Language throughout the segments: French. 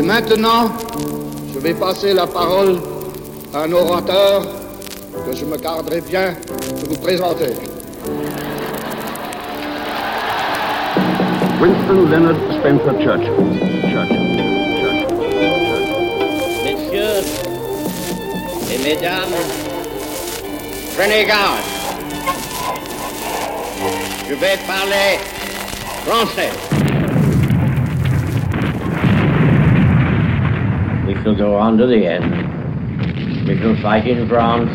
Et maintenant, je vais passer la parole à un orateur que je me garderai bien de vous présenter. Winston Leonard Spencer Churchill. Churchill. Churchill. Messieurs et mesdames, prenez garde. Je vais parler français. Go on to the end. We shall fight in France.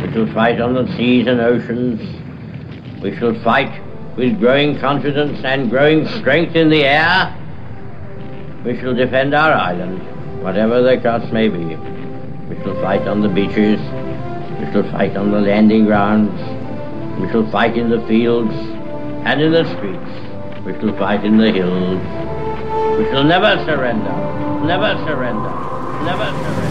We shall fight on the seas and oceans. We shall fight with growing confidence and growing strength in the air. We shall defend our island, whatever the cost may be. We shall fight on the beaches. We shall fight on the landing grounds. We shall fight in the fields and in the streets. We shall fight in the hills. We shall never surrender. Never surrender. Never surrender.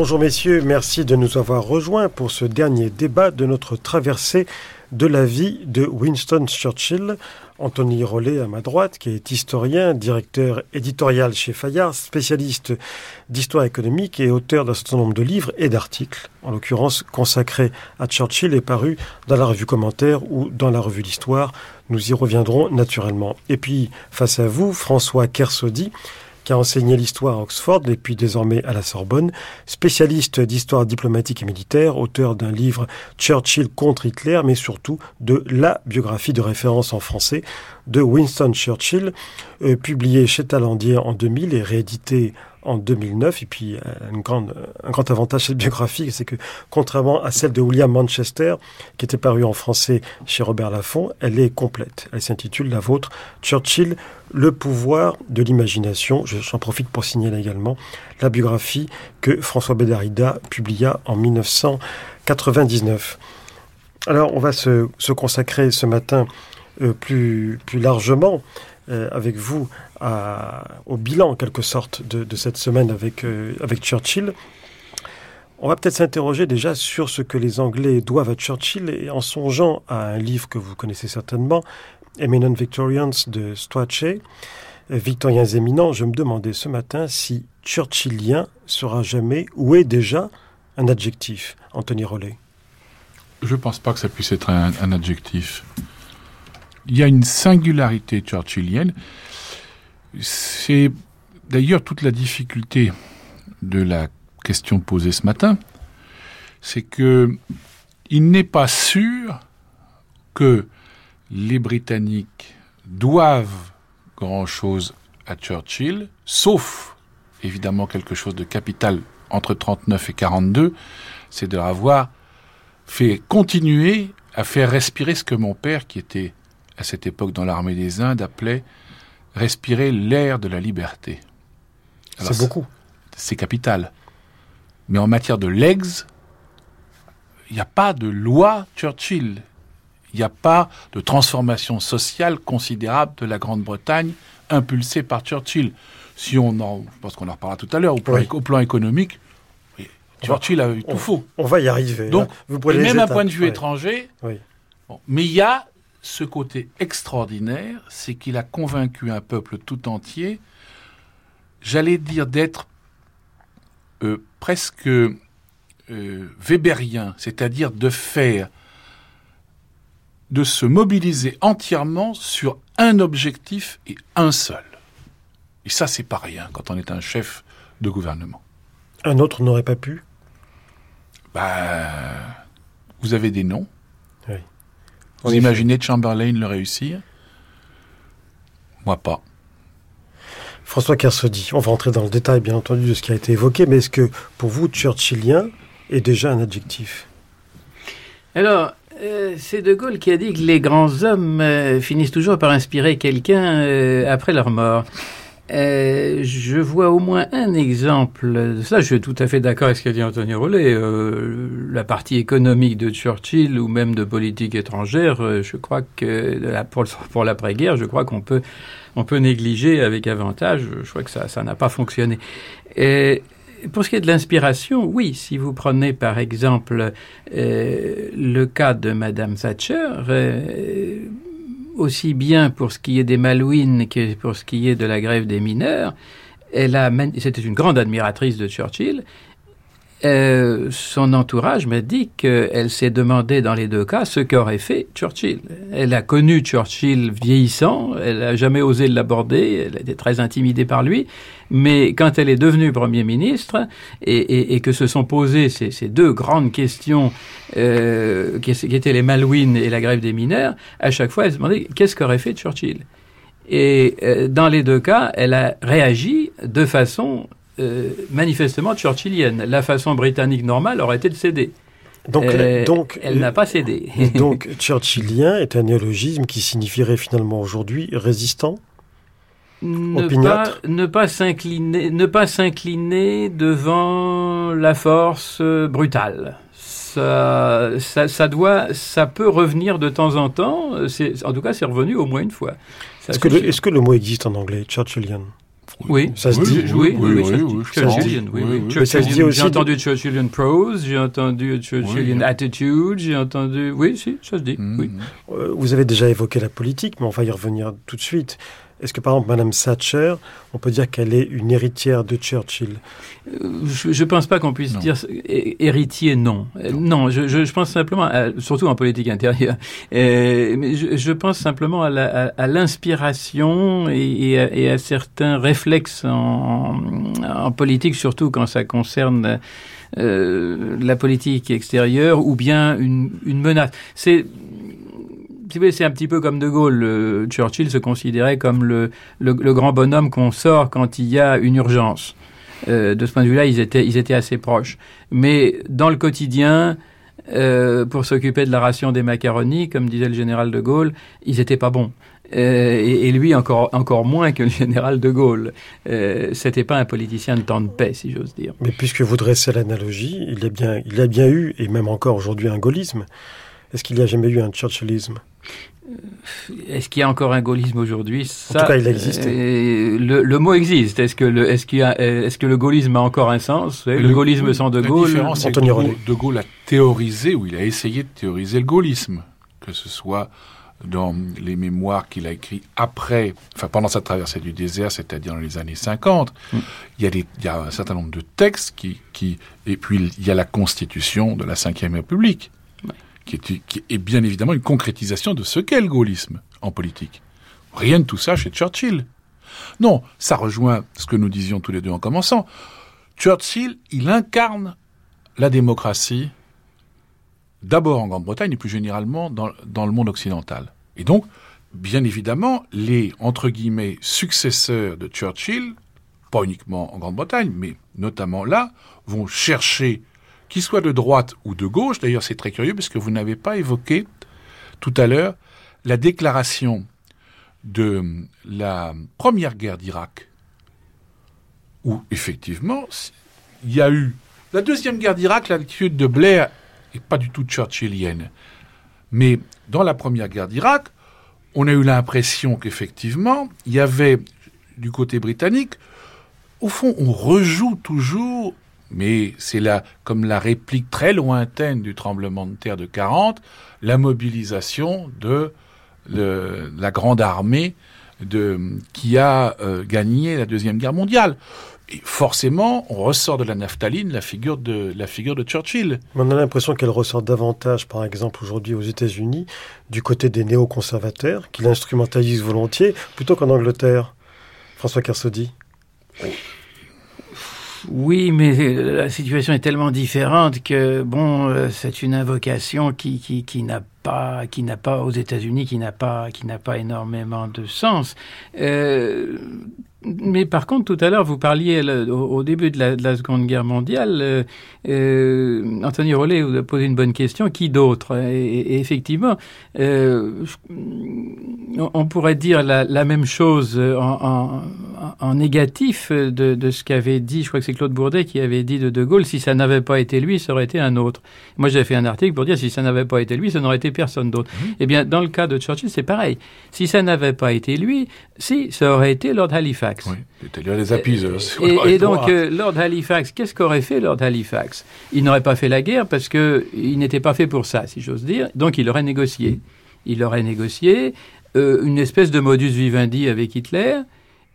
Bonjour messieurs, merci de nous avoir rejoints pour ce dernier débat de notre traversée de la vie de Winston Churchill. Anthony Rollet à ma droite, qui est historien, directeur éditorial chez Fayard, spécialiste d'histoire économique et auteur d'un certain nombre de livres et d'articles, en l'occurrence consacrés à Churchill et parus dans la revue Commentaire ou dans la revue L'Histoire. Nous y reviendrons naturellement. Et puis, face à vous, François Kersaudy, qui a enseigné l'histoire à Oxford et puis désormais à la Sorbonne, spécialiste d'histoire diplomatique et militaire, auteur d'un livre Churchill contre Hitler, mais surtout de la biographie de référence en français de Winston Churchill, euh, publié chez Talandier en 2000 et réédité en 2009. Et puis, euh, un grand avantage de cette biographie, c'est que, contrairement à celle de William Manchester, qui était parue en français chez Robert Laffont, elle est complète. Elle s'intitule La vôtre, Churchill, le pouvoir de l'imagination. J'en profite pour signaler également la biographie que François Bédarida publia en 1999. Alors, on va se, se consacrer ce matin euh, plus, plus largement euh, avec vous au bilan, en quelque sorte, de, cette semaine avec, euh, avec Churchill. On va peut-être s'interroger déjà sur ce que les Anglais doivent à Churchill et en songeant à un livre que vous connaissez certainement, Eminent Victorians de Strachey, Victoriens éminents, je me demandais ce matin si Churchillien sera jamais ou est déjà un adjectif, Anthony Rollet. Je ne pense pas que ça puisse être un, adjectif. Il y a une singularité churchillienne. C'est d'ailleurs toute la difficulté de la question posée ce matin, c'est que il n'est pas sûr que les Britanniques doivent grand-chose à Churchill, sauf évidemment quelque chose de capital entre 39 et 42, c'est de avoir fait continuer à faire respirer ce que mon père, qui était à cette époque dans l'armée des Indes, appelait respirer l'air de la liberté. C'est beaucoup. C'est capital. Mais en matière de legs, il n'y a pas de loi Churchill. Il n'y a pas de transformation sociale considérable de la Grande-Bretagne impulsée par Churchill. Si on en, je pense qu'on en reparlera tout à l'heure, au, plan, oui. au plan économique, Churchill a eu tout on, faux. On va y arriver. Donc, vous et même un point de vue étranger, oui. bon, mais il y a ce côté extraordinaire, c'est qu'il a convaincu un peuple tout entier, j'allais dire d'être euh, presque euh, weberien, c'est-à-dire de faire, de se mobiliser entièrement sur un objectif et un seul. Et ça, c'est pas rien quand on est un chef de gouvernement. Un autre n'aurait pas pu? Bah, Vous avez des noms. Vous imaginez Chamberlain le réussir? Moi pas. François Kersaudy, on va entrer dans le détail bien entendu de ce qui a été évoqué, mais est-ce que pour vous, Churchillien est déjà un adjectif? Alors, euh, c'est De Gaulle qui a dit que les grands hommes euh, finissent toujours par inspirer quelqu'un euh, après leur mort. Euh, je vois au moins un exemple de ça. Je suis tout à fait d'accord avec ce qu'a dit Anthony Rollet. Euh, la partie économique de Churchill ou même de politique étrangère, euh, je crois que pour, l'après-guerre, je crois qu'on peut, on peut négliger avec avantage. Je crois que ça, ça n'a pas fonctionné. Pour ce qui est de l'inspiration, oui, si vous prenez par exemple le cas de Madame Thatcher, aussi bien pour ce qui est des Malouines que pour ce qui est de la grève des mineurs, elle a, c'était une grande admiratrice de Churchill, euh, son entourage m'a dit qu'elle s'est demandé dans les deux cas ce qu'aurait fait Churchill. Elle a connu Churchill vieillissant, elle n'a jamais osé l'aborder, elle était très intimidée par lui, mais quand elle est devenue Premier ministre et, que se sont posées ces, deux grandes questions euh, qui, qui, étaient les Malouines et la grève des mineurs, à chaque fois elle se demandait qu'est-ce qu'aurait fait Churchill. Et euh, dans les deux cas, elle a réagi de façon euh, manifestement churchillienne. La façon britannique normale aurait été de céder. Donc, Euh, donc, elle n'a pas cédé. donc, churchillien est un néologisme qui signifierait finalement aujourd'hui résistant? Ne pas, ne pas s'incliner, ne pas s'incliner devant la force brutale. Ça, ça, ça doit, ça peut revenir de temps en temps. C'est, en tout cas, c'est revenu au moins une fois. Est-ce que, que le mot existe en anglais, churchillian? Oui. Ça se Oui, dit Oui, oui, oui. Churchillian, oui, Churchillian, aussi J'ai entendu Churchillian prose, j'ai entendu Churchillian Oui. attitude, j'ai entendu. Oui, si, ça se dit. Oui. Euh, Vous avez déjà évoqué la politique, mais on va y revenir tout de suite. Est-ce que par exemple, Madame Thatcher, on peut dire qu'elle est une héritière de Churchill? Euh, Je ne pense pas qu'on puisse Non. dire hé- héritier, non. Euh, Non, je, je, je pense simplement, à- surtout en politique intérieure, euh, mais je, je pense simplement à l'inspiration et, et à, et à certains réflexes en, en politique, surtout quand ça concerne euh, la politique extérieure ou bien une, une menace. C'est si c'est un petit peu comme De Gaulle. Churchill se considérait comme le, grand bonhomme qu'on sort quand il y a une urgence. Euh, de ce point de vue-là, ils étaient, assez proches. Mais dans le quotidien, euh, pour s'occuper de la ration des macaronis, comme disait le général de Gaulle, ils étaient pas bons. Euh, et, lui encore moins que le général de Gaulle. Euh, C'était pas un politicien de temps de paix, si j'ose dire. Mais puisque vous dressez l'analogie, il, y a il y a bien eu, et même encore aujourd'hui, un gaullisme. Est-ce qu'il n'y a jamais eu un churchillisme? Est-ce qu'il y a encore un gaullisme aujourd'hui? Ça, tout cas, il existe. euh, le, le mot existe. Est-ce que le est-ce qu'il y a euh, est-ce que le gaullisme a encore un sens? Le, gaullisme sans De La Gaulle. différence, c'est que de René. Gaulle, de Gaulle a théorisé, ou il a essayé de théoriser le gaullisme, que ce soit dans les mémoires qu'il a écrits après, enfin pendant sa traversée du désert, c'est-à-dire dans les années 50, Mm. il, y a des, il y a un certain nombre de textes qui, qui, et puis il y a la constitution de la Ve République. Qui, est, bien évidemment une concrétisation de ce qu'est le gaullisme en politique. Rien de tout ça chez Churchill. Non, ça rejoint ce que nous disions tous les deux en commençant. Churchill, il incarne la démocratie d'abord en Grande-Bretagne et plus généralement dans, le monde occidental. Et donc, bien évidemment, les, entre successeurs de Churchill, pas uniquement en Grande-Bretagne, mais notamment là, vont chercher, qu'ils soient de droite ou de gauche, d'ailleurs c'est très curieux parce que vous n'avez pas évoqué tout à l'heure la déclaration de la première guerre d'Irak, où effectivement, il y a eu la deuxième guerre d'Irak, l'attitude de Blair n'est pas du tout churchillienne. Mais dans la première guerre d'Irak, on a eu l'impression qu'effectivement, il y avait du côté britannique, au fond, on rejoue toujours, mais c'est là comme la réplique très lointaine du tremblement de terre de 40, la mobilisation de la grande armée de, qui a euh, gagné la deuxième guerre mondiale. Et forcément, on ressort de la naphtaline la figure de la figure de Churchill. On a l'impression qu'elle ressort davantage, par exemple, aujourd'hui aux États-Unis, du côté des néoconservateurs, qui l'instrumentalisent volontiers, plutôt qu'en Angleterre. François Kersaudy. Oui, mais euh, la situation est tellement différente que bon, euh, c'est une invocation qui qui, qui n'a qui n'a pas aux États-Unis, qui n'a pas, qui n'a pas énormément de sens. Euh, mais par contre, tout à l'heure, vous parliez au, début de la, Seconde Guerre mondiale. Euh, euh, Anthony Rollet vous a posé une bonne question. Qui d'autre? Et, effectivement, on pourrait dire la, même chose en, négatif de, de ce qu'avait dit, je crois que c'est Claude Bourdet qui avait dit de De Gaulle, si ça n'avait pas été lui, ça aurait été un autre. Moi, j'avais fait un article pour dire si ça n'avait pas été lui, ça n'aurait été personne d'autre. Mmh. Eh bien, dans le cas de Churchill, c'est pareil. Si ça n'avait pas été lui, si, ça aurait été Lord Halifax. Oui, c'est-à-dire les appuiseurs. Et, et donc, euh, Lord Halifax, qu'est-ce qu'aurait fait Lord Halifax? Il n'aurait pas fait la guerre parce qu'il n'était pas fait pour ça, si j'ose dire. Donc, il aurait négocié. Il aurait négocié euh, une espèce de modus vivendi avec Hitler.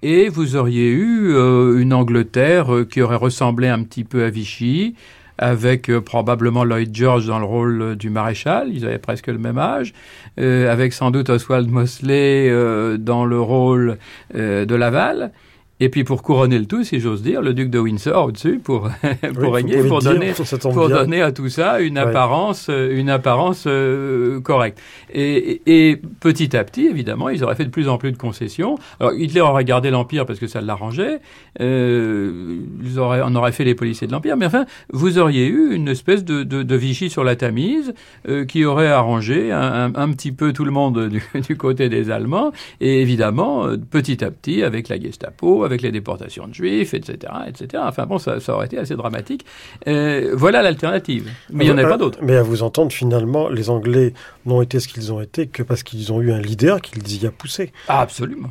Et vous auriez eu euh, une Angleterre qui aurait ressemblé un petit peu à Vichy, avec euh, probablement Lloyd George dans le rôle euh, du maréchal, ils avaient presque le même âge, euh, avec sans doute Oswald Mosley dans le rôle de Laval. Et puis pour couronner le tout, si j'ose dire, le duc de Windsor au-dessus pour, pour régner, pour donner, pour donner à tout ça une apparence, une apparence euh, correcte. Et, et, petit à petit, évidemment, ils auraient fait de plus en plus de concessions. Alors Hitler aurait gardé l'empire parce que ça l'arrangeait. Euh, ils auraient, on aurait fait les policiers de l'empire. Mais enfin, vous auriez eu une espèce de, de, de Vichy sur la Tamise euh, qui aurait arrangé un, un, petit peu tout le monde du, du côté des Allemands. Et évidemment, euh, petit à petit, avec la Gestapo avec les déportations de juifs, etc., etc. Enfin bon, ça, aurait été assez dramatique. Euh, voilà l'alternative. Mais il n'y en a pas d'autre. Mais à vous entendre, finalement, les Anglais n'ont été ce qu'ils ont été que parce qu'ils ont eu un leader qui les y a poussés. Ah, absolument.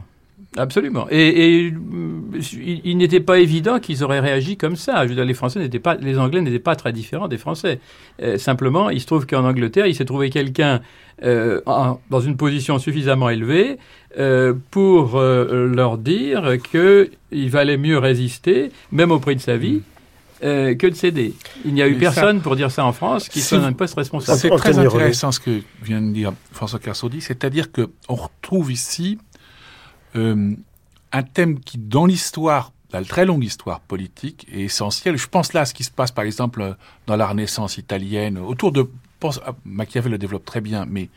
Absolument. Et, et il, n'était pas évident qu'ils auraient réagi comme ça. Je veux dire, les Français n'étaient pas, les Anglais n'étaient pas très différents des Français. Euh, simplement, il se trouve qu'en Angleterre, il s'est trouvé quelqu'un euh, dans une position suffisamment élevée euh, pour euh, leur dire qu'il valait mieux résister, même au prix de sa vie. Euh, que de céder. Il n'y a eu personne pour dire ça en France qui soit un poste responsable. C'est très intéressant ce que vient de dire François Carsaudi, c'est-à-dire qu'on retrouve ici euh, un thème qui, dans l'histoire, la très longue histoire politique, est essentiel. Je pense là à ce qui se passe, par exemple, dans la Renaissance italienne, autour de... Pense, Machiavel le développe très bien, mais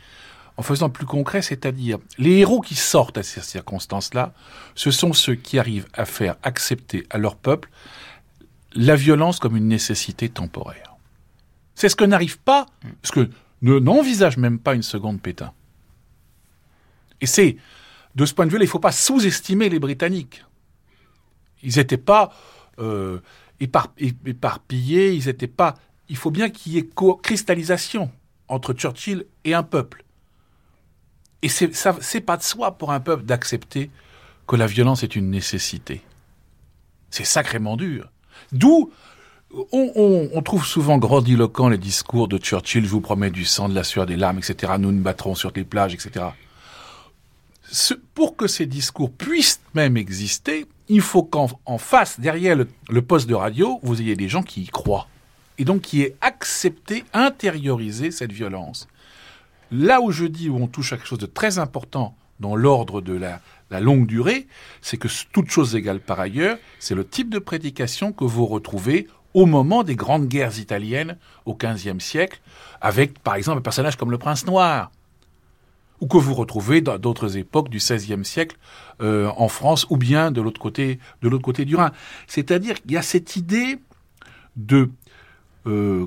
en faisant plus concret, c'est-à-dire les héros qui sortent à ces circonstances-là, ce sont ceux qui arrivent à faire accepter à leur peuple la violence comme une nécessité temporaire. C'est ce que n'arrive pas, ce que ne n'envisage même pas une seconde Pétain. Et c'est, de ce point de vue-là, il ne faut pas sous-estimer les Britanniques. Ils n'étaient pas euh, éparpillés, ils n'étaient pas. Il faut bien qu'il y ait cristallisation entre Churchill et un peuple. Et c'est pas de soi pour un peuple d'accepter que la violence est une nécessité. C'est sacrément dur. D'où on, trouve souvent grandiloquent les discours de Churchill, je vous promets du sang, de la sueur, des larmes, etc. Nous nous battrons sur les plages, etc. pour que ces discours puissent même exister, il faut qu'en face, derrière le, poste de radio, vous ayez des gens qui y croient. Et donc qui aient accepté, intériorisé cette violence. Là où je dis où on touche à quelque chose de très important dans l'ordre de la, longue durée, c'est que toute chose égale par ailleurs, c'est le type de prédication que vous retrouvez au moment des grandes guerres italiennes au XVe siècle, avec par exemple un personnage comme le prince noir, ou que vous retrouvez dans d'autres époques du XVIe siècle euh, en France, ou bien de l'autre côté, de l'autre côté du Rhin. C'est-à-dire qu'il y a cette idée de, euh,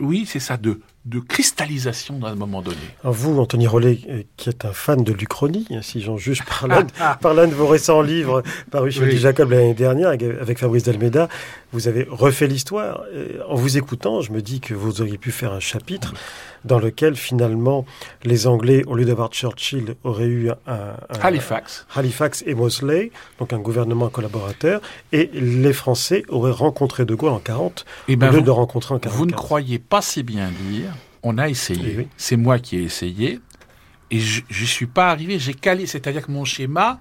oui, c'est ça, de de cristallisation à un moment donné. vous, Anthony Rollet, euh, qui êtes un fan de l'Uchronie, hein, si j'en juge par l'un de, vos récents livres parus chez Jacob l'année dernière avec, Fabrice Delmeda, vous avez refait l'histoire. En vous écoutant, je me dis que vous auriez pu faire un chapitre dans lequel finalement les Anglais, au lieu d'avoir Churchill, auraient eu un, Halifax. Halifax et Mosley, donc un gouvernement collaborateur, et les Français auraient rencontré De Gaulle en 40 et eh ben au lieu de rencontrer en 40. Vous ne croyez pas si bien dire. On a essayé. C'est moi qui ai essayé. Et je ne suis pas arrivé, j'ai calé. C'est-à-dire que mon schéma,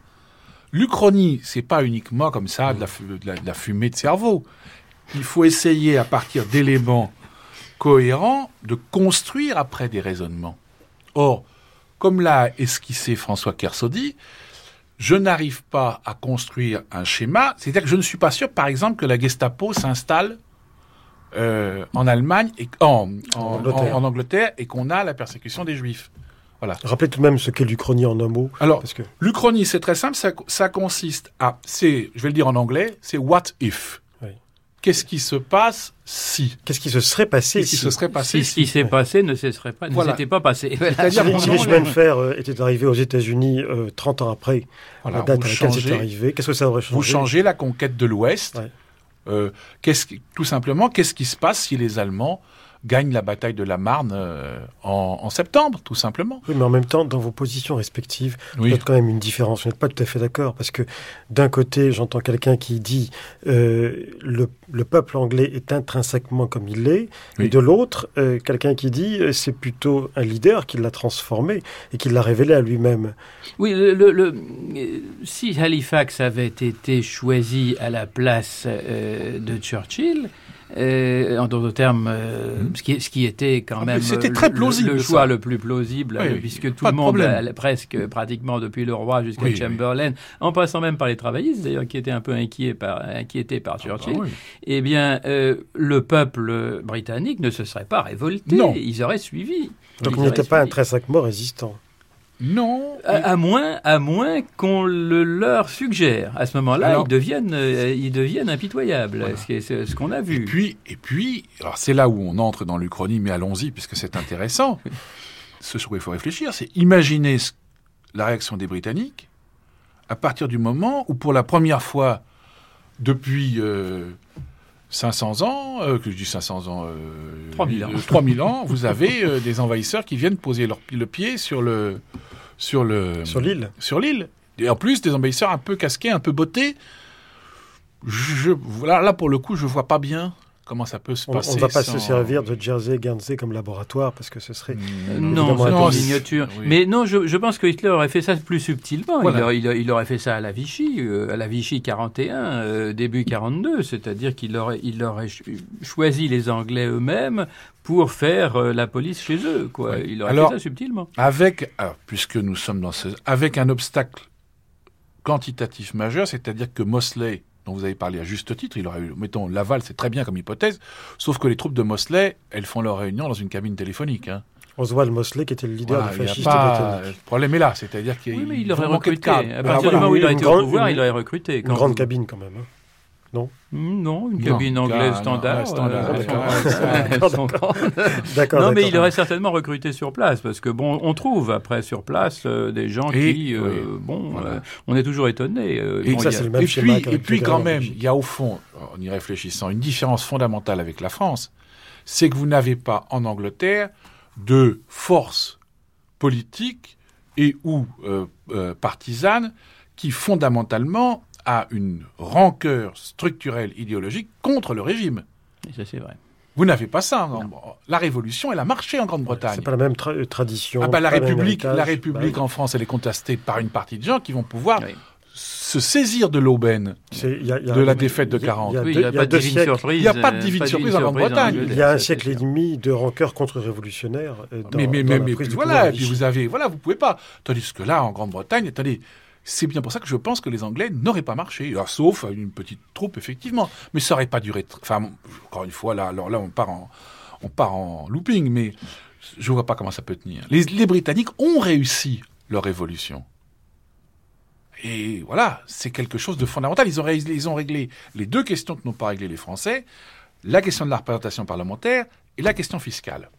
l'Uchronie, c'est pas uniquement comme ça de la, de la fumée de cerveau. Il faut essayer à partir d'éléments cohérent de construire après des raisonnements. Or, comme l'a esquissé François Kersaudy, je n'arrive pas à construire un schéma, c'est-à-dire que je ne suis pas sûr, par exemple, que la Gestapo s'installe euh, en Allemagne et en, en, En Angleterre. en- en Angleterre et qu'on a la persécution des Juifs. Voilà. Rappelez tout de même ce qu'est l'Uchronie en un mot. Alors, Parce que l'Uchronie, c'est très simple, ça, ça consiste à, c'est, je vais le dire en anglais, c'est what if. Qu'est-ce qui se passe si? Qu'est-ce qui se serait passé si? se serait passé Si ce qui s'est passé ne se serait pas, ne Voilà. s'était pas passé. C'est-à-dire si, fer euh, étaient arrivés aux États-Unis euh, 30 ans après. Voilà, la date à laquelle c'est arrivé, qu'est-ce que ça aurait changé? Vous changez la conquête de l'Ouest. Ouais. Euh, qu'est-ce tout simplement, qu'est-ce qui se passe si les Allemands gagnent la bataille de la Marne euh, en, en septembre, tout simplement Oui, mais en même temps, dans vos positions respectives, Oui. il y a quand même une différence. Vous n'êtes pas tout à fait d'accord parce que d'un côté, j'entends quelqu'un qui dit euh, le, le peuple anglais est intrinsèquement comme il est, Oui. et de l'autre, euh, quelqu'un qui dit c'est plutôt un leader qui l'a transformé et qui l'a révélé à lui-même. Oui, le, le- le- si Halifax avait été choisi à la place euh, de Churchill, euh, en d'autres termes, euh, ce, qui, ce qui était quand Ah, même c'était euh, très le- plausible, le, ça. choix le plus plausible, Oui, puisque tout le de monde, presque pratiquement depuis le roi jusqu'à Oui, oui. Chamberlain, en passant même par les travaillistes d'ailleurs, qui étaient un peu inquiets par, inquiétés par Churchill, Ah, oui. eh bien, euh, le peuple britannique ne se serait pas révolté. Non. Ils auraient suivi. Donc il n'était pas suivi. intrinsèquement résistant. Non. À, à moins, à moins qu'on le leur suggère. À ce moment-là, ils deviennent, euh, ils deviennent impitoyables. Voilà. C'est ce qu'on a Et vu. puis, et puis, alors c'est là où on entre dans l'Uchronie, mais allons-y puisque c'est intéressant. Ce sur quoi il faut réfléchir, c'est imaginer ce- la réaction des Britanniques à partir du moment où, pour la première fois depuis euh, 500 ans, euh, que je dis 500 ans, euh, 3000 ans. euh, 3000 ans, vous avez euh, des envahisseurs qui viennent poser leur, le pied sur le sur le Sur l'île sur l'île. Et en plus, des envahisseurs un peu casqués, un peu bottés. Je, là, là, pour le coup, je vois pas bien comment ça peut se On passer. on ne va pas sans- se servir de Jersey Guernsey comme laboratoire parce que ce serait... Euh, Mmh. Non, Évidemment, c'est non, une c'est- miniature. oui. Mais non, je, je pense que Hitler aurait fait ça plus subtilement. Voilà. Il, aurait, il aurait- il aurait fait ça à la Vichy, euh, à la Vichy 41, euh, début 42. C'est-à-dire qu'il aurait, il aurait ch- choisi les Anglais eux-mêmes pour faire euh, la police chez eux. Quoi. Il aurait Alors- fait ça subtilement. Avec, alors, puisque nous sommes dans ce, avec un obstacle quantitatif majeur, c'est-à-dire que Mosley, dont vous avez parlé à juste titre, il aurait eu, mettons, Laval, c'est très bien comme hypothèse, sauf que les troupes de Mosley, elles font leur réunion dans une cabine téléphonique. Hein. Oswald Mosley qui était le leader Voilà, des il y a fascistes pas-. Le problème est là, c'est-à-dire qu'il Oui, mais il aurait recruté. cadre. À partir voilà, du moment où il a été au pouvoir, il aurait recruté. Une grande vous- cabine quand même. hein. Mm, Non, une Non, cabine anglaise standard. d'accord. Non, mais il aurait certainement recruté sur place, parce que bon, on trouve après sur place euh, des gens Et- qui, euh, oui, bon, voilà. euh, on est toujours étonné. euh, Et bon, ça, a- c'est le même et schéma puis, et puis quand même, il y a au fond, en y réfléchissant, une différence fondamentale avec la France, c'est que vous n'avez pas en Angleterre de force politique et ou euh, euh, partisane qui fondamentalement a une rancœur structurelle idéologique contre le régime. Et ça, c'est vrai. Vous n'avez pas ça. non. La révolution, elle a marché en Grande-Bretagne. C'est pas la même tra- euh, tradition. Ah bah, la République, la République Bah, en France, elle est contestée par une partie de gens qui vont pouvoir Oui. se saisir de l'aubaine. de la défaite de il y a- 40. Il n'y a pas de divine surprise. Il y a pas de euh, divine pas surprise en Grande-Bretagne. Il y a un siècle et demi de rancœur contre-révolutionnaire. euh, dans- mais mais, dans mais, la mais prise puis du voilà, et puis vous avez, voilà, vous pouvez pas. Tandis que là, en Grande-Bretagne, attendez, c'est bien pour ça que je pense que les Anglais n'auraient pas marché, Alors, sauf une petite troupe effectivement, mais ça aurait pas duré. Enfin, encore une fois, là, alors là, on part en, looping, mais je vois pas comment ça peut tenir. Les, Britanniques ont réussi leur révolution. Et voilà, c'est quelque chose de fondamental. Ils ont, ré- ils ont réglé les deux questions que n'ont pas réglé les Français, la question de la représentation parlementaire et la question fiscale.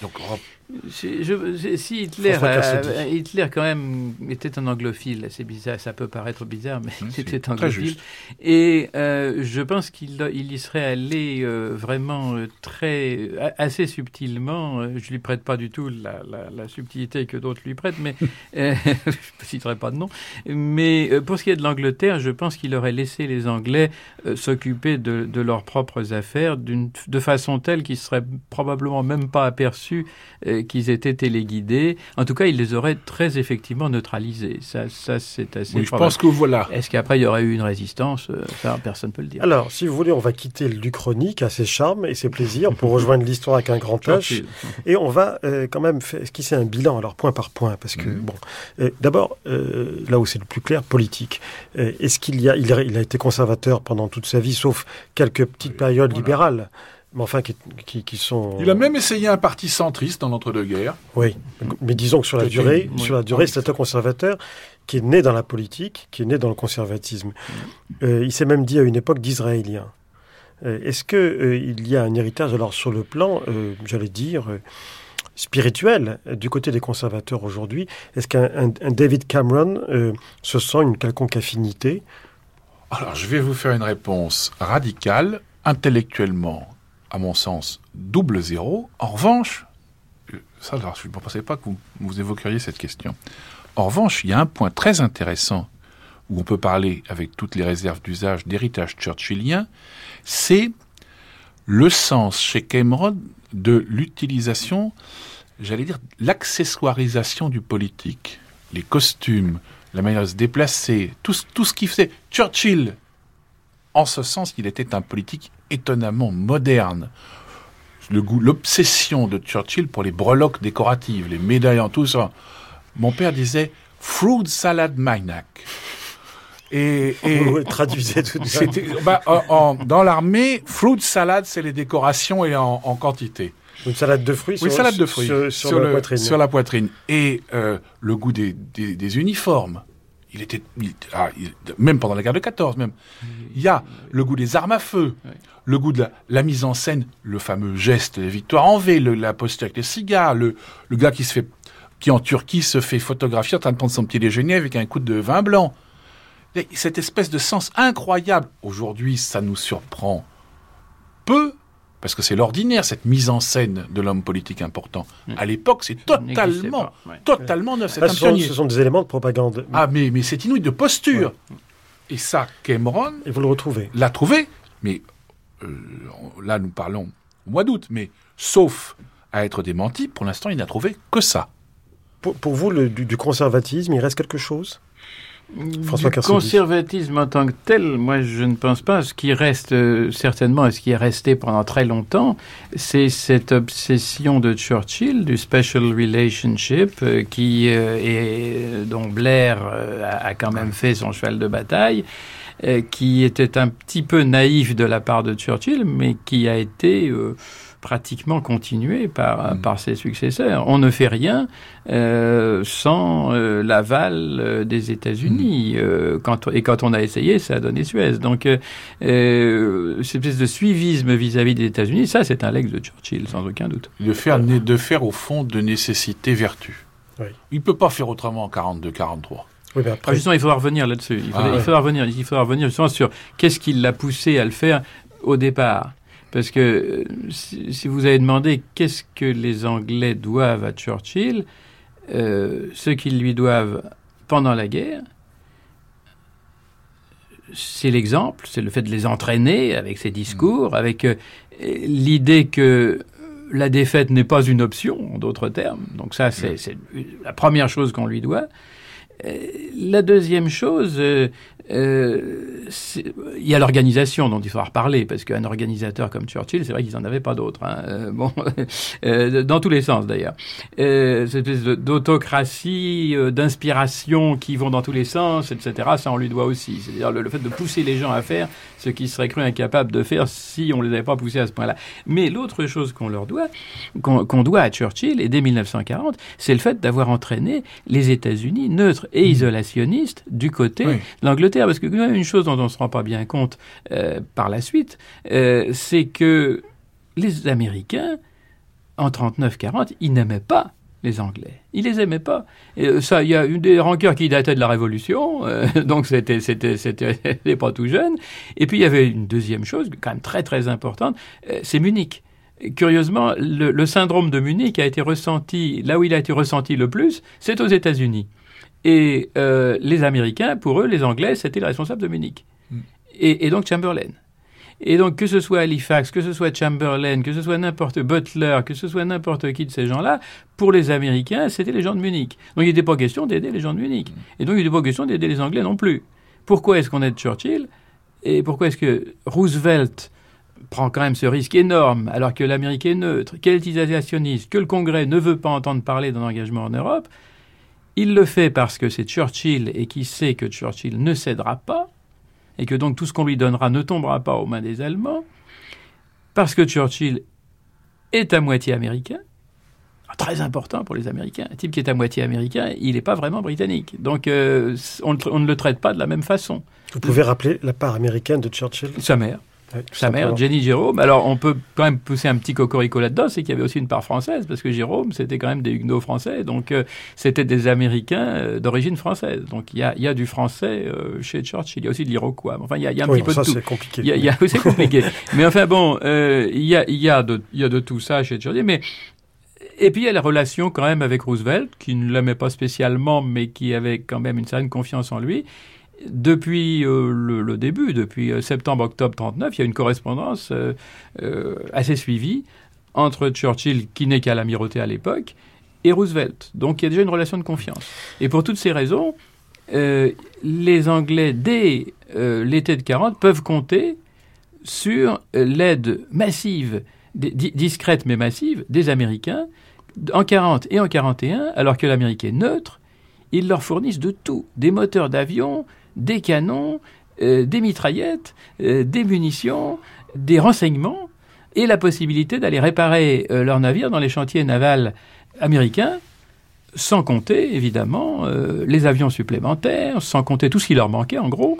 Donc, Europe- Je- je- si Hitler, euh. Hitler quand même était un anglophile, c'est bizarre, ça peut paraître bizarre, mais Mmh, il c'est était très anglophile. Et euh, je pense qu'il il y serait allé euh, vraiment très assez subtilement. je lui prête pas du tout la, la- la subtilité que d'autres lui prêtent, mais je ne citerai pas de nom. Mais pour ce qui est de l'Angleterre, je pense qu'il aurait laissé les Anglais s'occuper de, de leurs propres affaires de façon telle qu'ils seraient probablement même pas aperçus euh, qu'ils étaient téléguidés. En tout cas, il les aurait très effectivement neutralisés. Ça, ça c'est assez. Oui, je pense que voilà. Est-ce qu'après il y aurait eu une résistance? Euh, Ça, personne ne peut le dire. Alors, si vous voulez, on va quitter l'Uchronique à ses charmes et ses plaisirs pour rejoindre l'histoire avec un grand H. Et on va euh, quand même esquisser un bilan, alors point par point, parce que, bon, d'abord, là où c'est le plus clair, politique. Est-ce qu'il y a, il a, il a, été conservateur pendant toute sa vie, sauf quelques petites périodes libérales? Mais enfin qui, qui, sont. Il a même essayé un parti centriste dans l'entre-deux-guerres. Oui, mais disons que sur la durée, sur la durée, c'est un conservateur qui est né dans la politique, qui est né dans le conservatisme. Euh, il s'est même dit à une époque d'Israélien. Euh, est-ce que euh, il y a un héritage alors sur le plan, j'allais dire, spirituel du côté des conservateurs aujourd'hui? Est-ce qu'un David Cameron se sent une quelconque affinité? Alors, je vais vous faire une réponse radicale, intellectuellement à mon sens, double zéro. En revanche, ça, je ne pensais pas que vous, vous évoqueriez cette question. En revanche, il y a un point très intéressant où on peut parler avec toutes les réserves d'usage d'héritage churchillien, c'est le sens chez Cameron de l'utilisation, j'allais dire, l'accessoirisation du politique, les costumes, la manière de se déplacer, tout, tout ce qui faisait. Churchill, en ce sens, il était un politique étonnamment moderne. L'obsession de Churchill pour les breloques décoratives, les médailles en tout ça. Mon père disait fruit salad maniac. Et, et traduisez tout ça. Bah, dans l'armée, fruit salad, c'est les décorations et en, quantité. Une salade de fruits, oui, sur, salade de fruits sur, la poitrine. Sur la poitrine. Et euh, le goût des, des uniformes. Il était, ah, même pendant la guerre de 14 même. Il y a le goût des armes à feu, le goût de la, mise en scène, le fameux geste de victoire en V, la posture avec les cigares, le, le gars qui se fait, qui en Turquie se fait photographier en train de prendre son petit déjeuner avec un coup de vin blanc. cette espèce de sens incroyable. Aujourd'hui, ça nous surprend peu, parce que c'est l'ordinaire, cette mise en scène de l'homme politique important. Mm. À l'époque, c'est totalement, totalement neuf. C'est ce, sont des éléments de propagande. Ah, mais, mais c'est inouï de posture. Et ça, Cameron... Et vous le retrouvez. L'a trouvé, mais euh, là, nous parlons au mois d'août, mais sauf à être démenti, pour l'instant, il n'a trouvé que ça. Pour, vous, le, du conservatisme, il reste quelque chose? François du conservatisme en tant que tel, moi je ne pense pas. Ce qui reste euh, certainement, et ce qui est resté pendant très longtemps, c'est cette obsession de Churchill du special relationship, euh, qui euh, est dont Blair a, quand même fait son cheval de bataille, qui était un petit peu naïf de la part de Churchill, mais qui a été pratiquement continué par, mm. par ses successeurs. On ne fait rien euh, sans euh, l'aval euh, des États-Unis. Mm. quand, et quand on a essayé, ça a donné Suez. Donc, cette espèce de suivisme vis-à-vis des États-Unis, ça, c'est un lex de Churchill, sans aucun doute. De faire, de faire au fond de nécessité vertu. Il ne peut pas faire autrement en 42-43. Oui, après... justement, il faudra revenir là-dessus. Il, ah il, faudra revenir, il faudra revenir justement sur qu'est-ce qui l'a poussé à le faire au départ. Parce que euh, si, vous avez demandé qu'est-ce que les Anglais doivent à Churchill, euh, ce qu'ils lui doivent pendant la guerre, c'est l'exemple, c'est le fait de les entraîner avec ses discours, avec euh, l'idée que la défaite n'est pas une option, en d'autres termes. Donc ça, c'est la première chose qu'on lui doit. La deuxième chose, euh, il y a l'organisation dont il faudra reparler, parce qu'un organisateur comme Churchill, c'est vrai qu'ils n'en avaient pas d'autres. Hein. Euh, bon, euh, dans tous les sens d'ailleurs. Euh, cette espèce d'autocratie, euh, d'inspiration qui vont dans tous les sens, etc., ça on lui doit aussi. C'est-à-dire le, fait de pousser les gens à faire ce qu'ils seraient cru incapables de faire si on les avait pas poussés à ce point-là. Mais l'autre chose qu'on leur doit, qu'on doit à Churchill, et dès 1940, c'est le fait d'avoir entraîné les États-Unis neutres et isolationnistes du côté de l'Angleterre parce que une chose dont on ne se rend pas bien compte euh, par la suite, euh, c'est que les Américains, en 39-40, ils n'aimaient pas les Anglais. Ils les aimaient pas. Euh, ça, il y a une des rancœurs qui datait de la Révolution, donc c'était c'était c'était pas tout jeune. Et puis il y avait une deuxième chose, quand même très très importante, c'est Munich. Curieusement, le, syndrome de Munich a été ressenti là où il a été ressenti le plus, c'est aux États-Unis. Et euh, les Américains, pour eux, les Anglais, c'était le responsable de Munich. Mm. Et, donc Chamberlain. Et donc, que ce soit Halifax, que ce soit Chamberlain, que ce soit n'importe Butler, que ce soit n'importe qui de ces gens-là, pour les Américains, c'était les gens de Munich. Donc, il n'était pas question d'aider les gens de Munich. Et donc, il n'était pas question d'aider les Anglais non plus. Pourquoi est-ce qu'on aide Churchill? Et pourquoi est-ce que Roosevelt prend quand même ce risque énorme, alors que l'Amérique est neutre, qu'elle est isolationniste, que le Congrès ne veut pas entendre parler d'un engagement en Europe? Il le fait parce que c'est Churchill et qui sait que Churchill ne cédera pas et que donc tout ce qu'on lui donnera ne tombera pas aux mains des Allemands, parce que Churchill est à moitié américain, très important pour les Américains. Un type qui est à moitié américain, il n'est pas vraiment britannique. Donc euh, on, ne le traite pas de la même façon. Vous pouvez rappeler la part américaine de Churchill? Sa mère sa mère, Jenny Jérôme. Alors, on peut quand même pousser un petit cocorico là-dedans, c'est qu'il y avait aussi une part française, parce que Jérôme, c'était quand même des huguenots français, donc euh, c'était des Américains euh, d'origine française. Donc, il y a, y a, du français euh, chez Churchill, il y a aussi de l'Iroquois. Enfin, il y a, y a un petit peu ça, de tout. c'est compliqué. Y a, c'est compliqué. mais enfin, bon, il y, a, y, a de, y a de tout ça chez Churchill, mais... Et puis il y a la relation quand même avec Roosevelt, qui ne l'aimait pas spécialement, mais qui avait quand même une certaine confiance en lui depuis euh, le, début, depuis euh, septembre-octobre 39, il y a une correspondance euh, assez suivie entre Churchill, qui n'est qu'à l'amirauté à l'époque, et Roosevelt. Donc il y a déjà une relation de confiance. Et pour toutes ces raisons, les Anglais, dès l'été de 40, peuvent compter sur l'aide massive, discrète mais massive, des Américains en 40 et en 41, alors que l'Amérique est neutre, ils leur fournissent de tout, des moteurs d'avion, des canons, euh, des mitraillettes, euh, des munitions, des renseignements et la possibilité d'aller réparer euh, leurs navires dans les chantiers navals américains, sans compter évidemment les avions supplémentaires, sans compter tout ce qui leur manquait en gros,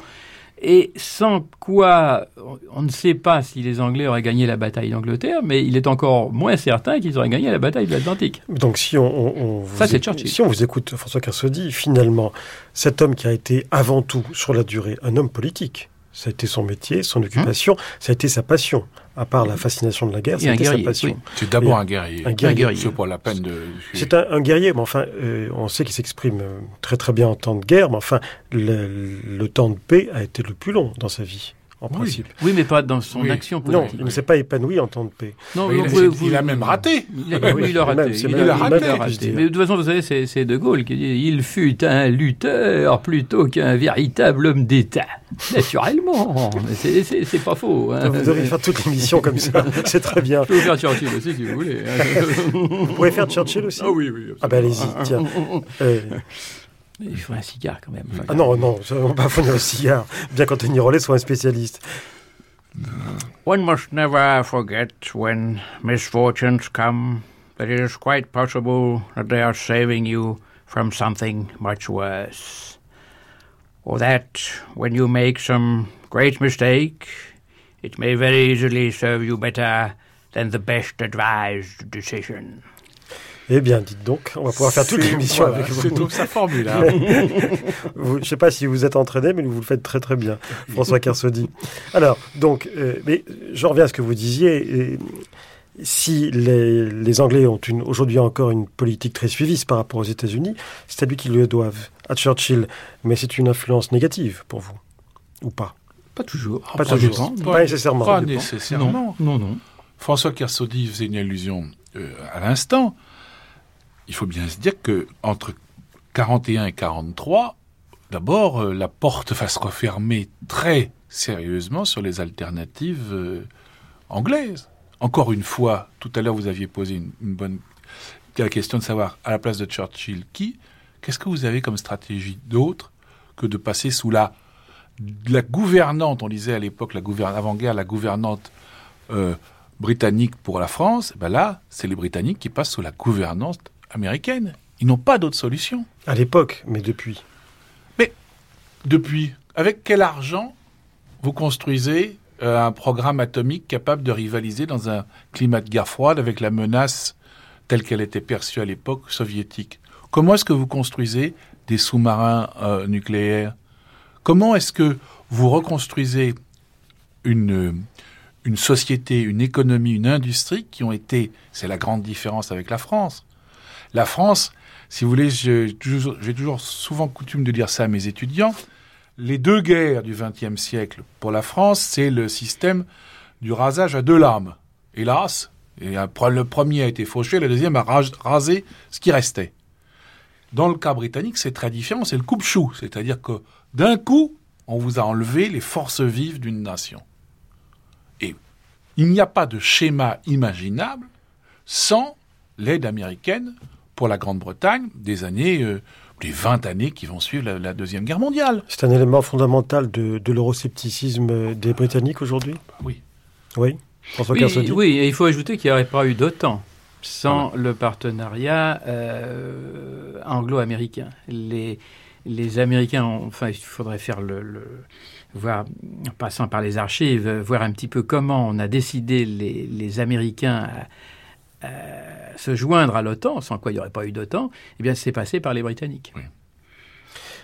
et sans quoi on ne sait pas si les Anglais auraient gagné la bataille d'Angleterre, mais il est encore moins certain qu'ils auraient gagné la bataille de l'Atlantique. Donc si on, vous Ça, c'est Si on vous écoute, François Kersaudy, finalement, cet homme qui a été avant tout, sur la durée, un homme politique, ça a été son métier, son occupation, ça a été sa passion. À part la fascination de la guerre, c'était sa passion. C'est d'abord un guerrier. Un guerrier. C'est pas la peine de. C'est un, guerrier, mais enfin, euh, on sait qu'il s'exprime euh, très très bien en temps de guerre, mais enfin, le, temps de paix a été le plus long dans sa vie. En oui. principe. Oui, mais pas dans son action politique. Non, il ne s'est pas épanoui en temps de paix. Non, il, a, même raté. Il a, oui, il a raté. il, a raté. Mais de toute façon, vous savez, c'est De Gaulle qui dit il fut un lutteur plutôt qu'un véritable homme d'État. Naturellement, c'est pas faux. Hein. Vous devriez faire toute l'émission comme ça, c'est très bien. Je peux vous faire Churchill aussi si vous voulez. vous pouvez faire Churchill aussi Ah oui, oui. Ah ben allez-y, tiens. Euh... Il faut un cigare quand même. ah non, non, on va pas fournir un cigare, bien qu'Anthony Rollet soit un spécialiste. One must never forget when misfortunes come that it is quite possible that they are saving you from something much worse. or that when you make some great mistake, it may very easily serve you better than the best advised decision. Eh bien, dites donc, on va pouvoir faire toute l'émission avec vous. C'est sa formule. Hein. je ne sais pas si vous êtes entraîné, mais vous le faites très très bien, François Kersaudy. Alors, donc, euh, mais je reviens à ce que vous disiez. Et, si les, Anglais ont aujourd'hui encore une politique très suivie par rapport aux États-Unis, c'est à lui qu'ils le doivent, à Churchill. Mais c'est une influence négative pour vous, ou pas? Pas toujours. Pas, toujours. Pas, nécessairement. Pas nécessairement. Non, non, François Kersaudy faisait une allusion euh, à l'instant. Il faut bien se dire que entre 41 et 43, d'abord, euh, la porte va se refermer très sérieusement sur les alternatives euh, anglaises. Encore une fois, tout à l'heure, vous aviez posé une, bonne la question de savoir, à la place de Churchill, qui Qu'est-ce que vous avez comme stratégie d'autre que de passer sous la, la gouvernante, on disait à l'époque, avant-guerre, la gouvernante euh, britannique pour la France? Ben Là, c'est les Britanniques qui passent sous la gouvernance américaine. Ils n'ont pas d'autre solution. À l'époque, mais depuis. Mais depuis, avec quel argent vous construisez euh, un programme atomique capable de rivaliser dans un climat de guerre froide avec la menace telle qu'elle était perçue à l'époque soviétique? Comment est-ce que vous construisez des sous-marins euh, nucléaires? Comment est-ce que vous reconstruisez une, une société, une économie, une industrie qui ont été, c'est la grande différence avec la France. La France, si vous voulez, j'ai toujours, souvent coutume de dire ça à mes étudiants, les deux guerres du XXe siècle pour la France, c'est le système du rasage à deux lames. Hélas, le premier a été fauché, le deuxième a rasé ce qui restait. Dans le cas britannique, c'est très différent, c'est le coupe-chou, c'est-à-dire que d'un coup, on vous a enlevé les forces vives d'une nation. Et il n'y a pas de schéma imaginable sans l'aide américaine pour la Grande-Bretagne des années, euh, les 20 années qui vont suivre la, Deuxième Guerre mondiale. C'est un élément fondamental de, l'euroscepticisme des Britanniques aujourd'hui? Oui. Oui, François oui, oui, et il faut ajouter qu'il n'y aurait pas eu d'OTAN sans le partenariat euh, anglo-américain. Les, les Américains, enfin, il faudrait faire le, voir, en passant par les archives, voir un petit peu comment on a décidé les, les Américains à, se joindre à l'OTAN, sans quoi il n'y aurait pas eu d'OTAN. Eh bien, c'est passé par les Britanniques.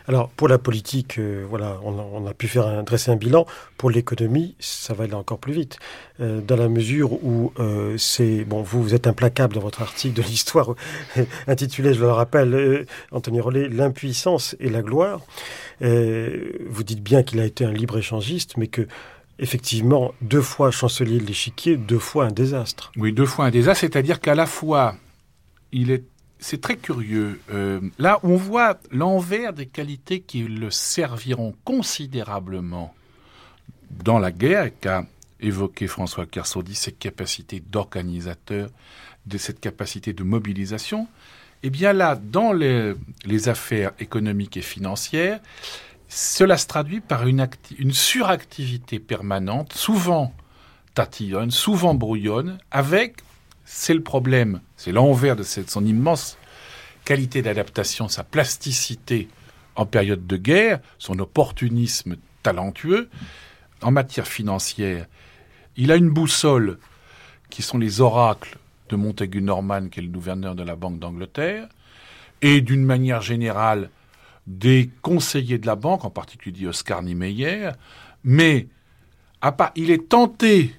Alors pour la politique, euh, voilà, on a, pu faire un, dresser un bilan. Pour l'économie, ça va aller encore plus vite, euh, dans la mesure où euh, c'est bon, vous, vous êtes implacable dans votre article de l'histoire intitulé, je le rappelle, Anthony Rollet, l'impuissance et la gloire. vous dites bien qu'il a été un libre échangiste, mais que effectivement, deux fois chancelier de l'échiquier, deux fois un désastre. Oui, deux fois un désastre, c'est-à-dire qu'à la fois, il est c'est très curieux. Euh, là, on voit l'envers des qualités qui le serviront considérablement dans la guerre, qu'a évoqué François Kersaudy, ses capacités d'organisateur, de cette capacité de mobilisation. Eh bien là, dans les, affaires économiques et financières, cela se traduit par une, suractivité permanente, souvent tatillonne, souvent brouillonne, avec c'est le problème, c'est l'envers de son immense qualité d'adaptation, sa plasticité en période de guerre, son opportunisme talentueux. En matière financière, il a une boussole qui sont les oracles de Montaigu Norman, qui est le gouverneur de la Banque d'Angleterre, et d'une manière générale des conseillers de la banque, en particulier Oscar Niemeyer, mais à part, il est tenté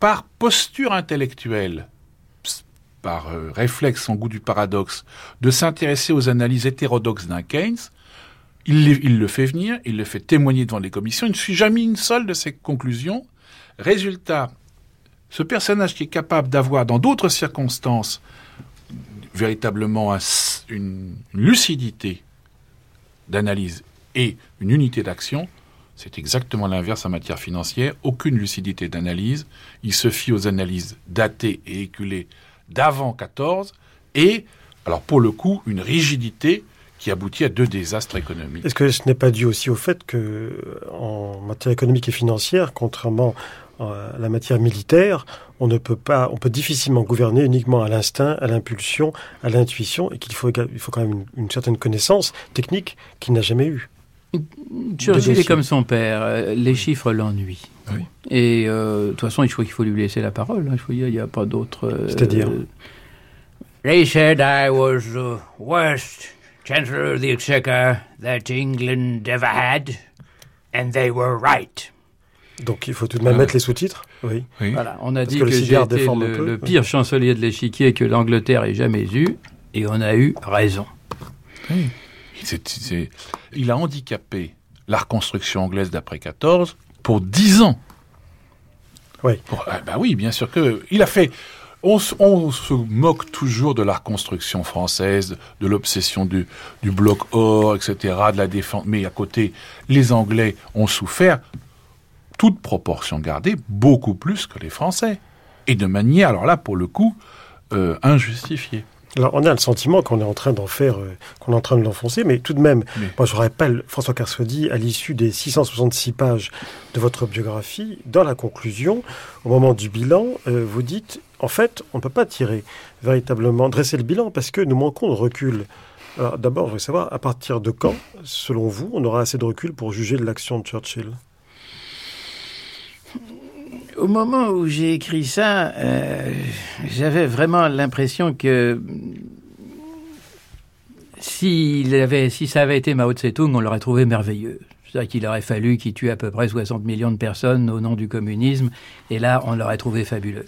par posture intellectuelle, par euh, réflexe en goût du paradoxe, de s'intéresser aux analyses hétérodoxes d'un Keynes, il, le fait venir, il le fait témoigner devant les commissions, il ne suit jamais une seule de ses conclusions. Résultat, ce personnage qui est capable d'avoir dans d'autres circonstances véritablement une lucidité d'analyse et une unité d'action, c'est exactement l'inverse en matière financière. Aucune lucidité d'analyse. Il se fie aux analyses datées et éculées d'avant 14 et, alors pour le coup, une rigidité qui aboutit à deux désastres économiques. Est-ce que ce n'est pas dû aussi au fait que, en matière économique et financière, contrairement la matière militaire, on ne peut pas, on peut difficilement gouverner uniquement à l'instinct, à l'impulsion, à l'intuition, et qu'il faut, il faut quand même une, une certaine connaissance technique qu'il n'a jamais eue. Churchill est comme son père. Euh, les chiffres l'ennuient. Et euh, de toute façon, il faut qu'il faut lui laisser la parole. Hein. Il n'y a, pas d'autre. Euh, C'est-à-dire They said I was the worst Chancellor of the Exchequer that England ever had, and they were right. Donc il faut tout de même mettre les sous-titres. Oui. Voilà, on a dit que, j'ai été le, le, pire chancelier de l'échiquier que l'Angleterre ait jamais eu, et on a eu raison. Oui il a handicapé la reconstruction anglaise d'après 14 pour 10 ans. Oui. Ah, bah oui, bien sûr que il a fait. On, se moque toujours de la reconstruction française, de l'obsession du, du bloc or, etc., de la défense. Mais à côté, les Anglais ont souffert, toute proportion gardée, beaucoup plus que les Français. Et de manière, alors là, pour le coup, euh, injustifiée. Alors, on a le sentiment qu'on est en train d'en faire, euh, qu'on est en train de l'enfoncer, mais tout de même, moi je rappelle, François Carsodi, à l'issue des 666 pages de votre biographie, dans la conclusion, au moment du bilan, euh, vous dites, en fait, on ne peut pas tirer véritablement, dresser le bilan parce que nous manquons de recul. Alors d'abord, je voudrais savoir, à partir de quand, selon vous, on aura assez de recul pour juger de l'action de Churchill? Au moment où j'ai écrit ça, euh, j'avais vraiment l'impression que si ça avait été Mao Tse-tung, on l'aurait trouvé merveilleux. C'est-à-dire qu'il aurait fallu qu'il tue à peu près 60 millions de personnes au nom du communisme, et là, on l'aurait trouvé fabuleux.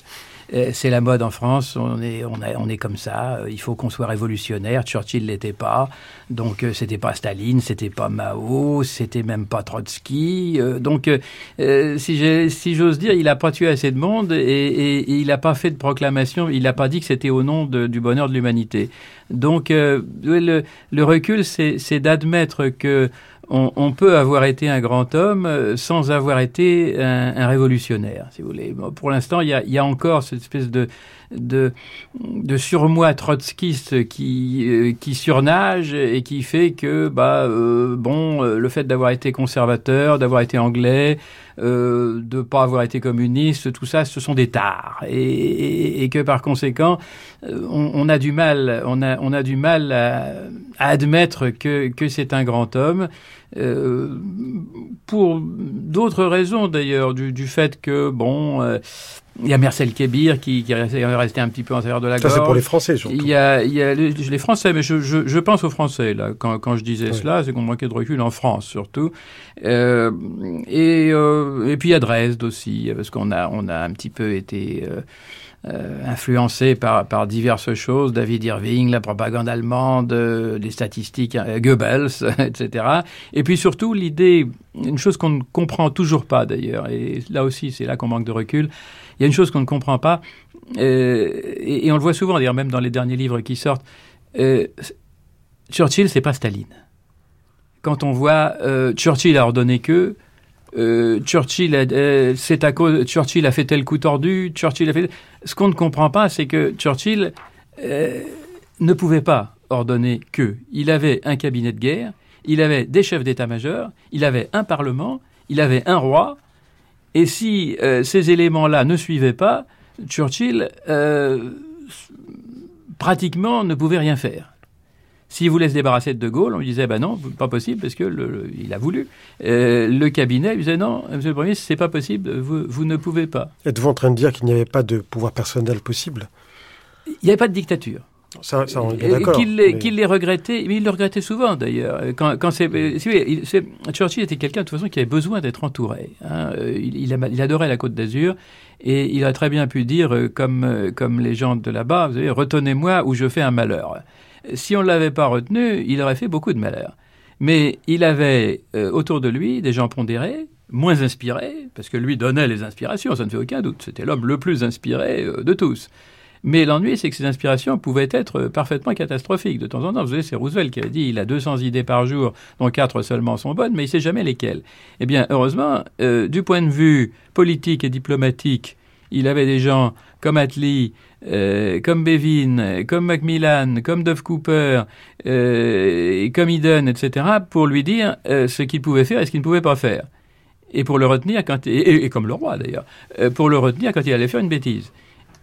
Euh, c'est la mode en France, on est, on, a, on est comme ça, euh, il faut qu'on soit révolutionnaire. Churchill l'était pas, donc euh, c'était pas Staline, c'était pas Mao, c'était même pas Trotsky. donc, si, si j'ose dire, il a pas tué assez de monde et, il n'a pas fait de proclamation, il n'a pas dit que c'était au nom du bonheur de l'humanité. Donc, le, le recul, c'est d'admettre que on, peut avoir été un grand homme euh, sans avoir été un, révolutionnaire, si vous voulez. pour l'instant, il y a, encore cette espèce de, de, surmoi trotskiste qui, euh, qui surnage et qui fait que, bah, euh, bon, le fait d'avoir été conservateur, d'avoir été anglais, euh, de ne pas avoir été communiste, tout ça, ce sont des tares. Et, que par conséquent, on, a du mal, on a, on a du mal à, admettre que, que c'est un grand homme. Euh, pour d'autres raisons d'ailleurs, du, du, fait que, bon, euh, il y a Marcel Kébir qui, qui est resté un petit peu en travers de la gorge. Ça, c'est pour les Français, surtout. Il y a, il y a les, Français, mais je, je, je, pense aux Français, là. Quand, quand je disais cela, c'est qu'on manquait de recul en France, surtout. Euh, et, euh, et puis il y a Dresde aussi, parce qu'on a, on a un petit peu été... Euh, euh, influencé par, par diverses choses, David Irving, la propagande allemande, euh, les statistiques, euh, Goebbels, etc. Et puis surtout l'idée, une chose qu'on ne comprend toujours pas d'ailleurs, et là aussi c'est là qu'on manque de recul, il y a une chose qu'on ne comprend pas, et, et, on le voit souvent d'ailleurs même dans les derniers livres qui sortent, Churchill c'est pas Staline. Quand on voit Churchill a ordonné que, euh, Churchill, euh, c'est à cause Churchill a fait tel coup tordu. Churchill a fait. Ce qu'on ne comprend pas, c'est que Churchill euh, ne pouvait pas ordonner que. Il avait un cabinet de guerre, il avait des chefs d'état-major, il avait un parlement, il avait un roi. Et si ces éléments-là ne suivaient pas, Churchill pratiquement ne pouvait rien faire. S'il voulait se débarrasser de De Gaulle, on lui disait, ben non, pas possible, parce que le, il a voulu. Euh, le cabinet lui disait, non, monsieur le Premier ministre, c'est pas possible, vous, vous, ne pouvez pas. Êtes-vous en train de dire qu'il n'y avait pas de pouvoir personnel possible? Il n'y avait pas de dictature. Ça, ça on est d'accord. Qu'il les regrettait, mais il le regrettait souvent d'ailleurs. Quand, quand c'est, Churchill était quelqu'un de toute façon qui avait besoin d'être entouré. Hein. Il, il, adorait la Côte d'Azur et il a très bien pu dire, euh, comme, euh, comme les gens de là-bas, vous savez, retenez-moi ou je fais un malheur si on ne l'avait pas retenu, il aurait fait beaucoup de malheur. Mais il avait euh, autour de lui des gens pondérés, moins inspirés, parce que lui donnait les inspirations, ça ne fait aucun doute. C'était l'homme le plus inspiré euh, de tous. Mais l'ennui, c'est que ces inspirations pouvaient être parfaitement catastrophiques. De temps en temps, vous savez, c'est Roosevelt qui avait dit il a 200 idées par jour, dont quatre seulement sont bonnes, mais il ne sait jamais lesquelles. Eh bien, heureusement, euh, du point de vue politique et diplomatique, il avait des gens comme Attlee, euh, comme Bevin, comme Macmillan, comme Dove Cooper, euh, comme Eden, etc., pour lui dire euh, ce qu'il pouvait faire et ce qu'il ne pouvait pas faire. Et pour le retenir, quand, et, comme le roi d'ailleurs, pour le retenir quand il allait faire une bêtise.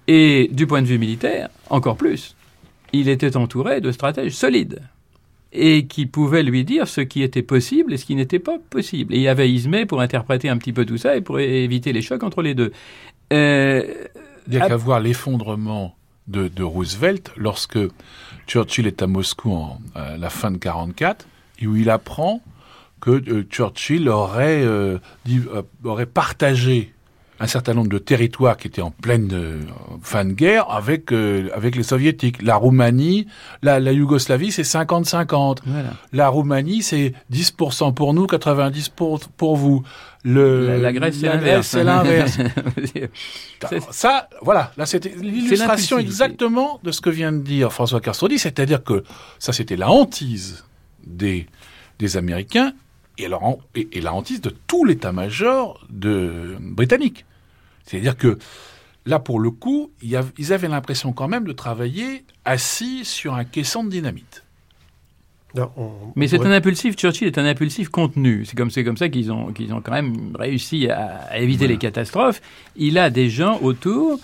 Et du point de vue militaire, encore plus. Il était entouré de stratèges solides et qui pouvaient lui dire ce qui était possible et ce qui n'était pas possible. Et il y avait Ismay pour interpréter un petit peu tout ça et pour éviter les chocs entre les deux. Euh, il n'y a qu'à voir l'effondrement de, Roosevelt lorsque Churchill est à Moscou en à la fin de 44 et où il apprend que euh, Churchill aurait, euh, euh, aurait partagé un certain nombre de territoires qui étaient en pleine euh, fin de guerre avec euh, avec les soviétiques. La Roumanie, la, la Yougoslavie, c'est 50-50. La Roumanie, c'est 10% pour nous, 90% pour, pour vous. Le, la, Grèce, c'est l'inverse. ça, voilà, là c'était l'illustration exactement de ce que vient de dire François Carsodi, c'est-à-dire que ça c'était la hantise des, des Américains et, alors, et, et, la hantise de tout l'état-major de britannique. C'est-à-dire que là, pour le coup, ils avaient l'impression quand même de travailler assis sur un caisson de dynamite. Mais c'est un impulsif, Churchill est un impulsif contenu. C'est comme, comme ça qu'ils ont, qu'ils ont quand même réussi à, éviter les catastrophes. Il a des gens autour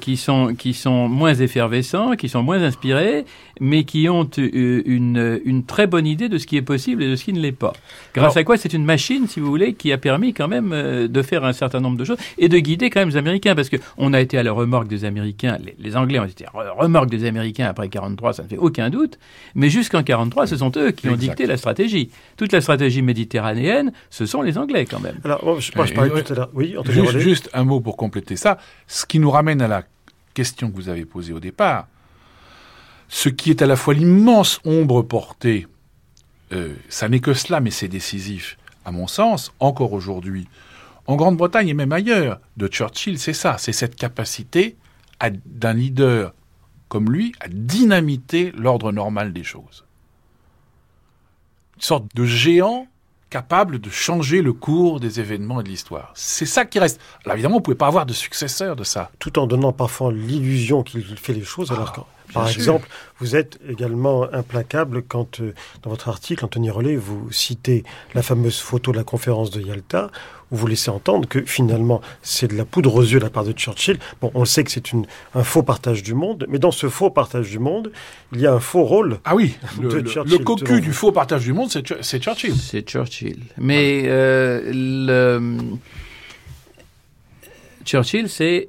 qui sont, qui sont moins effervescents, qui sont moins inspirés, mais qui ont euh, une, une très bonne idée de ce qui est possible et de ce qui ne l'est pas. Grâce à quoi c'est une machine, si vous voulez, qui a permis quand même euh, de faire un certain nombre de choses et de guider quand même les Américains, parce que on a été à la remorque des Américains, les, Anglais ont été à la remorque des Américains après 43, ça ne fait aucun doute, mais jusqu'en 43, ce sont eux qui ont dicté la stratégie. Toute la stratégie méditerranéenne, ce sont les Anglais quand même. Alors, je, je parlais tout à l'heure. Oui, juste, juste un mot pour compléter ça. Ce qui nous ramène à la question que vous avez posée au départ, ce qui est à la fois l'immense ombre portée, euh, ça n'est que cela, mais c'est décisif, à mon sens, encore aujourd'hui, en Grande-Bretagne et même ailleurs, de Churchill, c'est ça, c'est cette capacité d'un leader comme lui à dynamiter l'ordre normal des choses. Une sorte de géant capable de changer le cours des événements et de l'histoire. C'est ça qui reste. Alors évidemment, on ne pouvait pas avoir de successeur de ça. Tout en donnant parfois l'illusion qu'il fait les choses, alors ah, que, par exemple, vous êtes également implacable quand, euh, dans votre article, Anthony Rollet, vous citez la fameuse photo de la conférence de Yalta, vous laissez entendre que finalement c'est de la poudre aux yeux de la part de Churchill. Bon, on sait que c'est un faux partage du monde, mais dans ce faux partage du monde, il y a un faux rôle. Ah oui, le, le, cocu du faux partage du monde, c'est Churchill. C'est Churchill. Mais euh, le... Churchill, c'est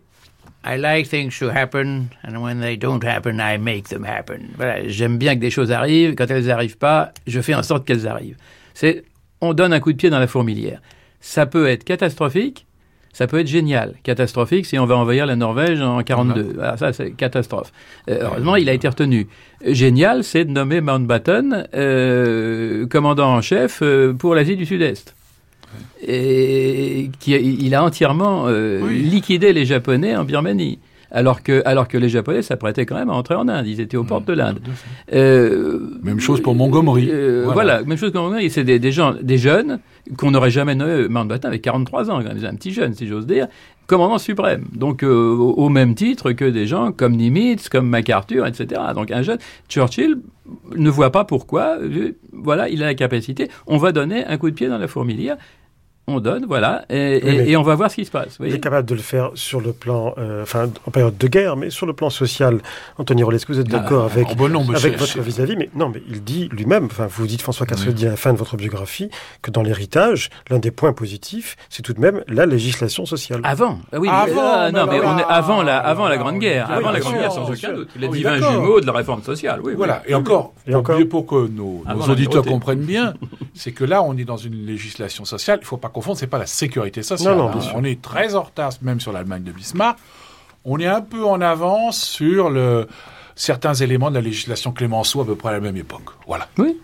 I like things to happen, and when they don't happen, I make them happen. Voilà, j'aime bien que des choses arrivent. Quand elles n'arrivent pas, je fais en sorte qu'elles arrivent. C'est, on donne un coup de pied dans la fourmilière ça peut être catastrophique, ça peut être génial. Catastrophique, si on va envahir la Norvège en 42. Ah, ça, c'est catastrophe. Euh, heureusement, il a été retenu. Génial, c'est de nommer Mountbatten euh, commandant en chef euh, pour l'Asie du Sud-Est. Et qui, il a entièrement euh, liquidé les Japonais en Birmanie alors que, alors que les Japonais s'apprêtaient quand même à entrer en Inde. Ils étaient aux portes de l'Inde. Euh, même chose pour Montgomery. Euh, voilà. même chose pour Montgomery. C'est des, gens, des jeunes qu'on n'aurait jamais nommé Mountbatten avec 43 ans, un petit jeune, si j'ose dire, commandant suprême. Donc, euh, au, même titre que des gens comme Nimitz, comme MacArthur, etc. Donc, un jeune, Churchill ne voit pas pourquoi, voilà, il a la capacité, on va donner un coup de pied dans la fourmilière on donne, voilà, et, on va voir ce qui se passe. il est capable de le faire sur le plan, euh, enfin, en période de guerre, mais sur le plan social. Anthony Rollet, est-ce que vous êtes d'accord ah, avec, avec votre vis-à-vis? Mais non, mais il dit lui-même, enfin, vous dites François Cassel dit à la fin de votre biographie que dans l'héritage, l'un des points positifs, c'est tout de même la législation sociale. Avant, ah oui, avant, ah, non, mais on est avant la, avant la Grande Guerre, avant la Grande Guerre, sans aucun doute. Les divins jumeaux de la réforme sociale, oui. Voilà, et encore, et encore, pour que nos, auditeurs comprennent bien, c'est que là, on est dans une législation sociale. Il ne faut pas confondre, c'est pas la sécurité sociale. Hein. On est très en retard, même sur l'Allemagne de Bismarck. On est un peu en avance sur le, certains éléments de la législation Clémenceau à peu près à la même époque. Voilà. Oui.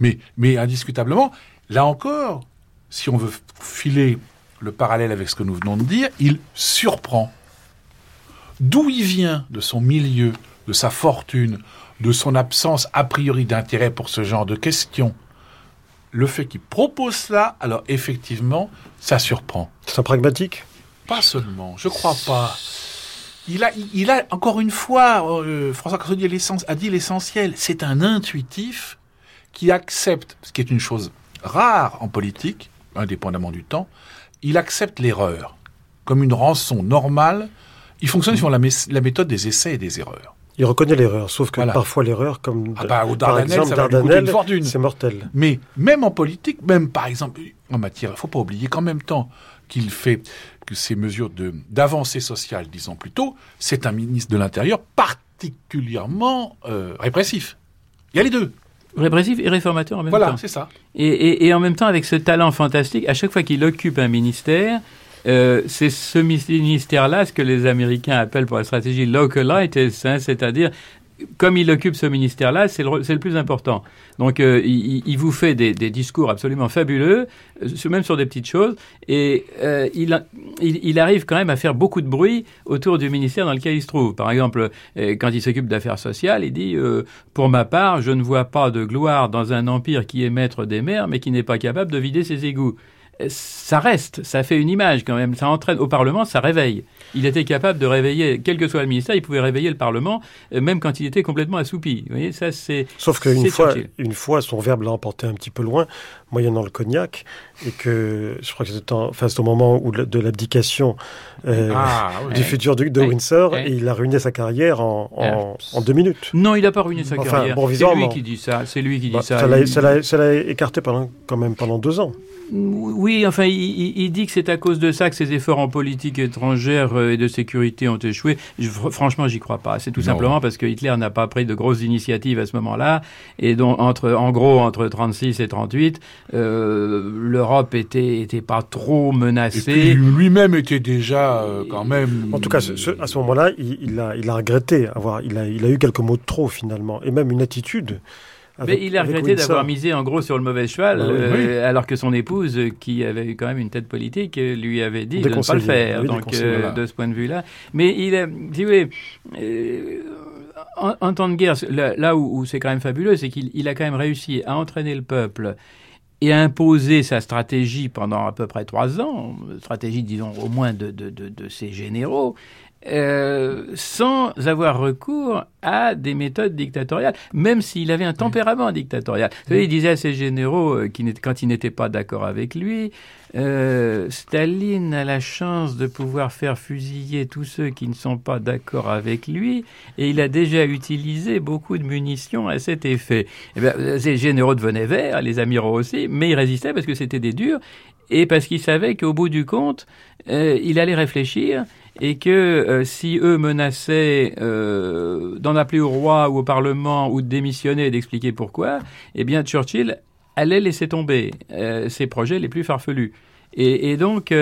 Mais, mais indiscutablement, là encore, si on veut filer le parallèle avec ce que nous venons de dire, il surprend. D'où il vient de son milieu, de sa fortune, de son absence a priori d'intérêt pour ce genre de questions, le fait qu'il propose cela, alors effectivement, ça surprend. C'est un pragmatique? Pas seulement, je crois pas. Il a, il a encore une fois, euh, François Cassoni a dit l'essentiel, c'est un intuitif qui accepte, ce qui est une chose rare en politique, indépendamment du temps, il accepte l'erreur comme une rançon normale. Il fonctionne sur la méthode des essais et des erreurs. Il reconnaît l'erreur, sauf que parfois l'erreur, comme ah bah, au par exemple c'est mortel. Mais même en politique, même par exemple en matière, il faut pas oublier qu'en même temps qu'il fait que ces mesures de d'avancée sociale, disons plutôt, c'est un ministre de l'Intérieur particulièrement euh, répressif. Il y a les deux. Répressif et réformateur en même temps. Voilà, c'est ça. Et, et, et, en même temps, avec ce talent fantastique, à chaque fois qu'il occupe un ministère, euh, c'est ce ministère-là, ce que les Américains appellent pour la stratégie localitis, hein, c'est-à-dire comme il occupe ce ministère-là, c'est le, plus important. Donc, euh, il, vous fait des, discours absolument fabuleux, euh, même sur des petites choses, et il, il, arrive quand même à faire beaucoup de bruit autour du ministère dans lequel il se trouve. Par exemple, quand il s'occupe d'affaires sociales, il dit Pour ma part, je ne vois pas de gloire dans un empire qui est maître des mers, mais qui n'est pas capable de vider ses égouts ça reste, ça fait une image quand même, ça entraîne au Parlement, ça réveille. Il était capable de réveiller, quel que soit le ministère, il pouvait réveiller le Parlement, euh, même quand il était complètement assoupi. Vous voyez, ça c'est. Sauf qu'une fois, une fois, son verbe l'a emporté un petit peu loin, moyennant le cognac, et que je crois que c'était en face au moment où de l'abdication euh, ah, du futur duc de Windsor, et il a ruiné sa carrière en, en, deux minutes. Non, il n'a pas ruiné sa carrière. c'est lui qui dit ça. C'est lui qui dit bah, ça. Ça l'a écarté pendant, quand même pendant deux ans. Oui, enfin, il, dit que c'est à cause de ça que ses efforts en politique étrangère euh, et de sécurité ont échoué. Je, franchement, j'y crois pas. C'est tout simplement parce que Hitler n'a pas pris de grosses initiatives à ce moment-là, et donc entre, en gros, entre 36 et 38, euh, l'Europe était était pas trop menacée. lui-même était déjà euh, quand même. En tout cas, à ce moment-là, il, il, a il a regretté avoir, il a il a eu quelques mots de trop finalement, et même une attitude mais il a regretté d'avoir misé en gros sur le mauvais cheval, euh, alors que son épouse, qui avait quand même une tête politique, lui avait dit de ne pas le faire. donc, euh, de ce point de vue-là. Mais il a, si vous voulez, euh, en, temps de guerre, là, où, c'est quand même fabuleux, c'est qu'il a quand même réussi à entraîner le peuple et à imposer sa stratégie pendant à peu près trois ans, stratégie, disons, au moins de, de, de, de ses généraux, euh, sans avoir recours à des méthodes dictatoriales, même s'il avait un tempérament dictatorial. Vous savez, il disait à ses généraux, euh, quand ils n'étaient pas d'accord avec lui, euh, Staline a la chance de pouvoir faire fusiller tous ceux qui ne sont pas d'accord avec lui, et il a déjà utilisé beaucoup de munitions à cet effet. Eh bien, ces généraux devenaient verts, les amiraux aussi, mais ils résistaient parce que c'était des durs, et parce qu'ils savaient qu'au bout du compte, il allait réfléchir et que euh, si eux menaçaient euh, d'en appeler au roi ou au Parlement ou de démissionner et d'expliquer pourquoi, eh bien Churchill allait laisser tomber euh, ses projets les plus farfelus. Et, et donc,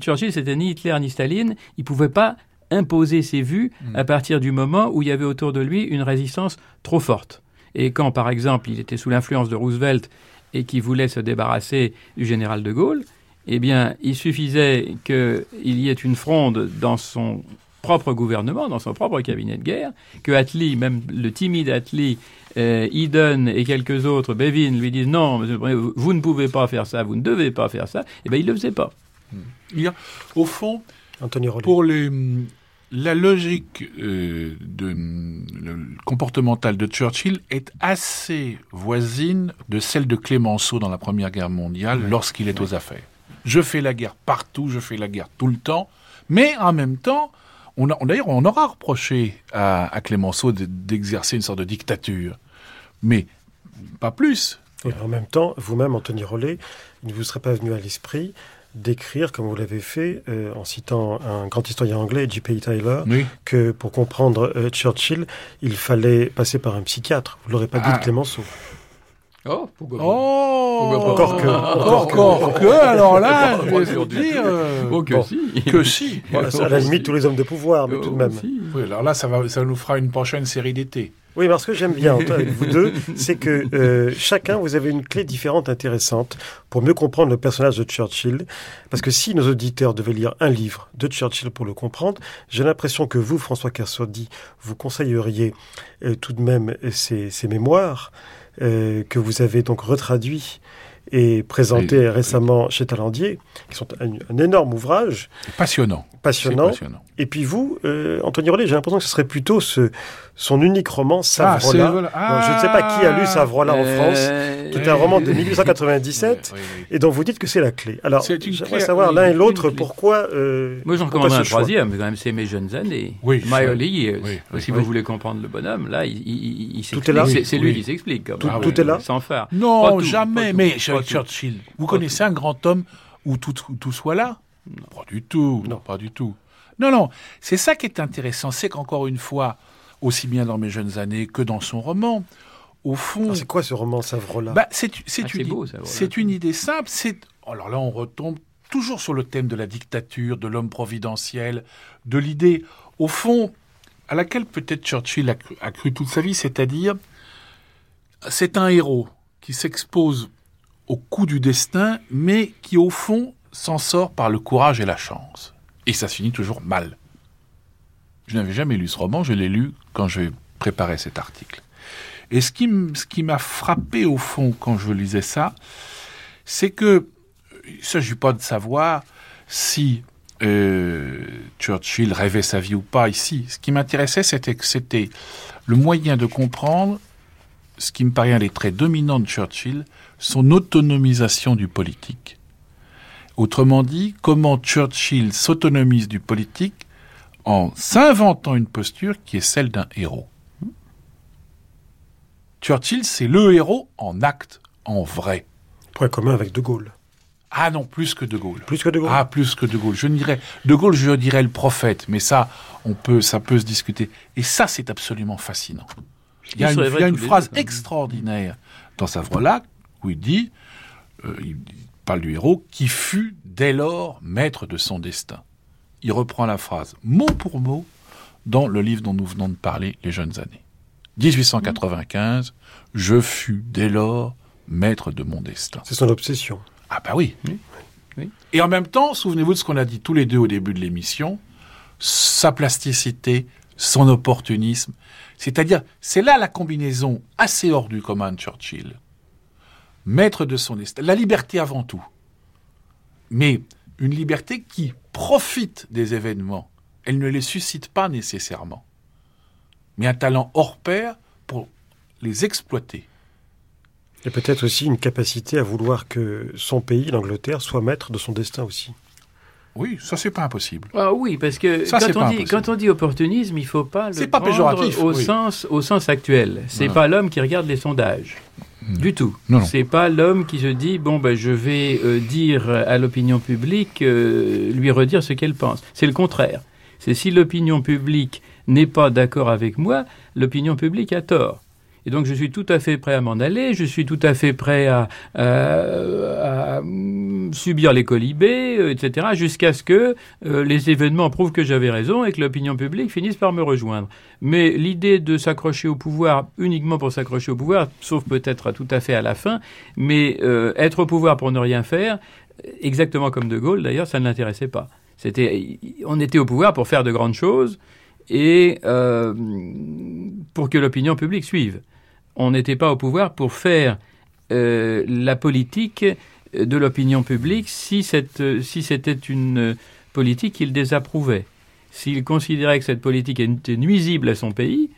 Churchill, c'était ni Hitler ni Staline, il pouvait pas imposer ses vues hmm. à partir du moment où il y avait autour de lui une résistance trop forte. Et quand, par exemple, il était sous l'influence de Roosevelt et qu'il voulait se débarrasser du général de Gaulle, eh bien, il suffisait qu'il y ait une fronde dans son propre gouvernement, dans son propre cabinet de guerre, que Attlee, même le timide Attlee, euh, Eden et quelques autres, Bevin, lui disent non, vous ne pouvez pas faire ça, vous ne devez pas faire ça, eh bien, il ne le faisait pas. Il y a, au fond, pour les, la logique euh, de, comportementale de Churchill est assez voisine de celle de Clémenceau dans la Première Guerre mondiale lorsqu'il est aux affaires. Je fais la guerre partout, je fais la guerre tout le temps. Mais en même temps, on d'ailleurs, on aura reproché à, Clémenceau d'exercer une sorte de dictature. Mais pas plus. en même temps, vous-même, Anthony Rollet, il ne vous serait pas venu à l'esprit d'écrire, comme vous l'avez fait, euh, en citant un grand historien anglais, J.P. Tyler, que pour comprendre euh, Churchill, il fallait passer par un psychiatre. Vous l'aurez pas dit de ah. Clémenceau. Oh, pourquoi oh, encore que, encore, que, alors là, je vais dire, euh, oh, que si, que si. à la limite tous les hommes de pouvoir, mais tout de même. Oui, alors là, ça va, ça nous fera une prochaine série d'été. Oui, parce que j'aime bien avec vous deux, c'est que euh, chacun, vous avez une clé différente, intéressante, pour mieux comprendre le personnage de Churchill. Parce que si nos auditeurs devaient lire un livre de Churchill pour le comprendre, j'ai l'impression que vous, François Kersordi, vous conseilleriez euh, tout de même ces, ces mémoires. Euh, que vous avez donc retraduit et présenté récemment chez Talandier, qui sont un, énorme ouvrage. Passionnant. Passionnant. Et puis vous, euh, Anthony Rollet, j'ai l'impression que ce serait plutôt ce, son unique roman, ah, Savrola. Ah, je ne sais pas qui a lu Savrola en France, euh, qui est un roman de 1897, et dont vous dites que c'est la clé. Alors, j'aimerais savoir l'un et l'autre pourquoi. Euh, Moi, j'en recommande un troisième, quand même, c'est Mes jeunes années. Oui. My Early si vous voulez comprendre le bonhomme, là, il, il, il C'est lui qui s'explique. Tout, tout est là Sans faire. Non, jamais. Mais Churchill, vous connaissez un grand homme où tout, tout soit là? Pas du tout. Non, pas du tout. Non, non. C'est ça qui est intéressant. C'est qu'encore une fois, aussi bien dans mes jeunes années que dans son roman, au fond. C'est quoi ce roman Savrola? Bah, C'est ah, une, c'est une idée simple. C'est alors là, on retombe toujours sur le thème de la dictature, de l'homme providentiel, de l'idée, au fond, à laquelle peut-être Churchill a cru, a cru toute sa vie, c'est-à-dire, c'est un héros qui s'expose au coup du destin, mais qui au fond s'en sort par le courage et la chance. Et ça se finit toujours mal. Je n'avais jamais lu ce roman, je l'ai lu quand je préparais cet article. Et ce qui, m'a frappé au fond quand je lisais ça, c'est que il ne s'agit pas de savoir si euh, Churchill rêvait sa vie ou pas ici. Ce qui m'intéressait, c'était que c'était le moyen de comprendre ce qui me paraît un des traits dominants de Churchill, son autonomisation du politique. Autrement dit, comment Churchill s'autonomise du politique en s'inventant une posture qui est celle d'un héros. Churchill, c'est le héros en acte, en vrai. Point commun avec De Gaulle. Ah non, plus que De Gaulle. Plus que De Gaulle. Ah, plus que De Gaulle. Je dirais De Gaulle, je dirais le prophète, mais ça, on peut, ça peut se discuter. Et ça, c'est absolument fascinant. Il y a une, il y a phrase deux, extraordinaire dans sa là où il dit, euh, il parle du héros, qui fut dès lors maître de son destin. Il reprend la phrase mot pour mot dans le livre dont nous venons de parler, Les jeunes années. 1895, je fus dès lors maître de mon destin. C'est son obsession. Ah bah oui. oui. Et en même temps, souvenez-vous de ce qu'on a dit tous les deux au début de l'émission, sa plasticité, son opportunisme. C'est-à-dire, c'est là la combinaison assez hors du commun de Churchill. Maître de son destin. La liberté avant tout. Mais une liberté qui profite des événements. Elle ne les suscite pas nécessairement. Mais un talent hors pair pour les exploiter. Et peut-être aussi une capacité à vouloir que son pays, l'Angleterre, soit maître de son destin aussi. Oui, ça c'est pas impossible. Ah oui, parce que Ça, quand, pas on dit, impossible. quand on dit opportunisme, il faut pas le C'est pas prendre péjoratif, au, oui. sens, au sens actuel. C'est pas l'homme qui regarde les sondages. Du tout. C'est pas l'homme qui se dit bon ben je vais euh, dire à l'opinion publique, euh, lui redire ce qu'elle pense. C'est le contraire. C'est si l'opinion publique n'est pas d'accord avec moi, l'opinion publique a tort. Et donc je suis tout à fait prêt à m'en aller, je suis tout à fait prêt à, à- à, mm, subir les colibés, euh, etc., jusqu'à ce que euh, les événements prouvent que j'avais raison et que l'opinion publique finisse par me rejoindre. Mais l'idée de s'accrocher au pouvoir uniquement pour s'accrocher au pouvoir, sauf peut-être tout à fait à la fin, mais euh, être au pouvoir pour ne rien faire, exactement comme De Gaulle d'ailleurs, ça ne l'intéressait pas. C'était, on était au pouvoir pour faire de grandes choses et euh, pour que l'opinion publique suive. On n'était pas au pouvoir pour faire euh, la politique de l'opinion publique si, c'était une politique qu'il désapprouvait. S'il considérait que cette politique était nuisible à son pays,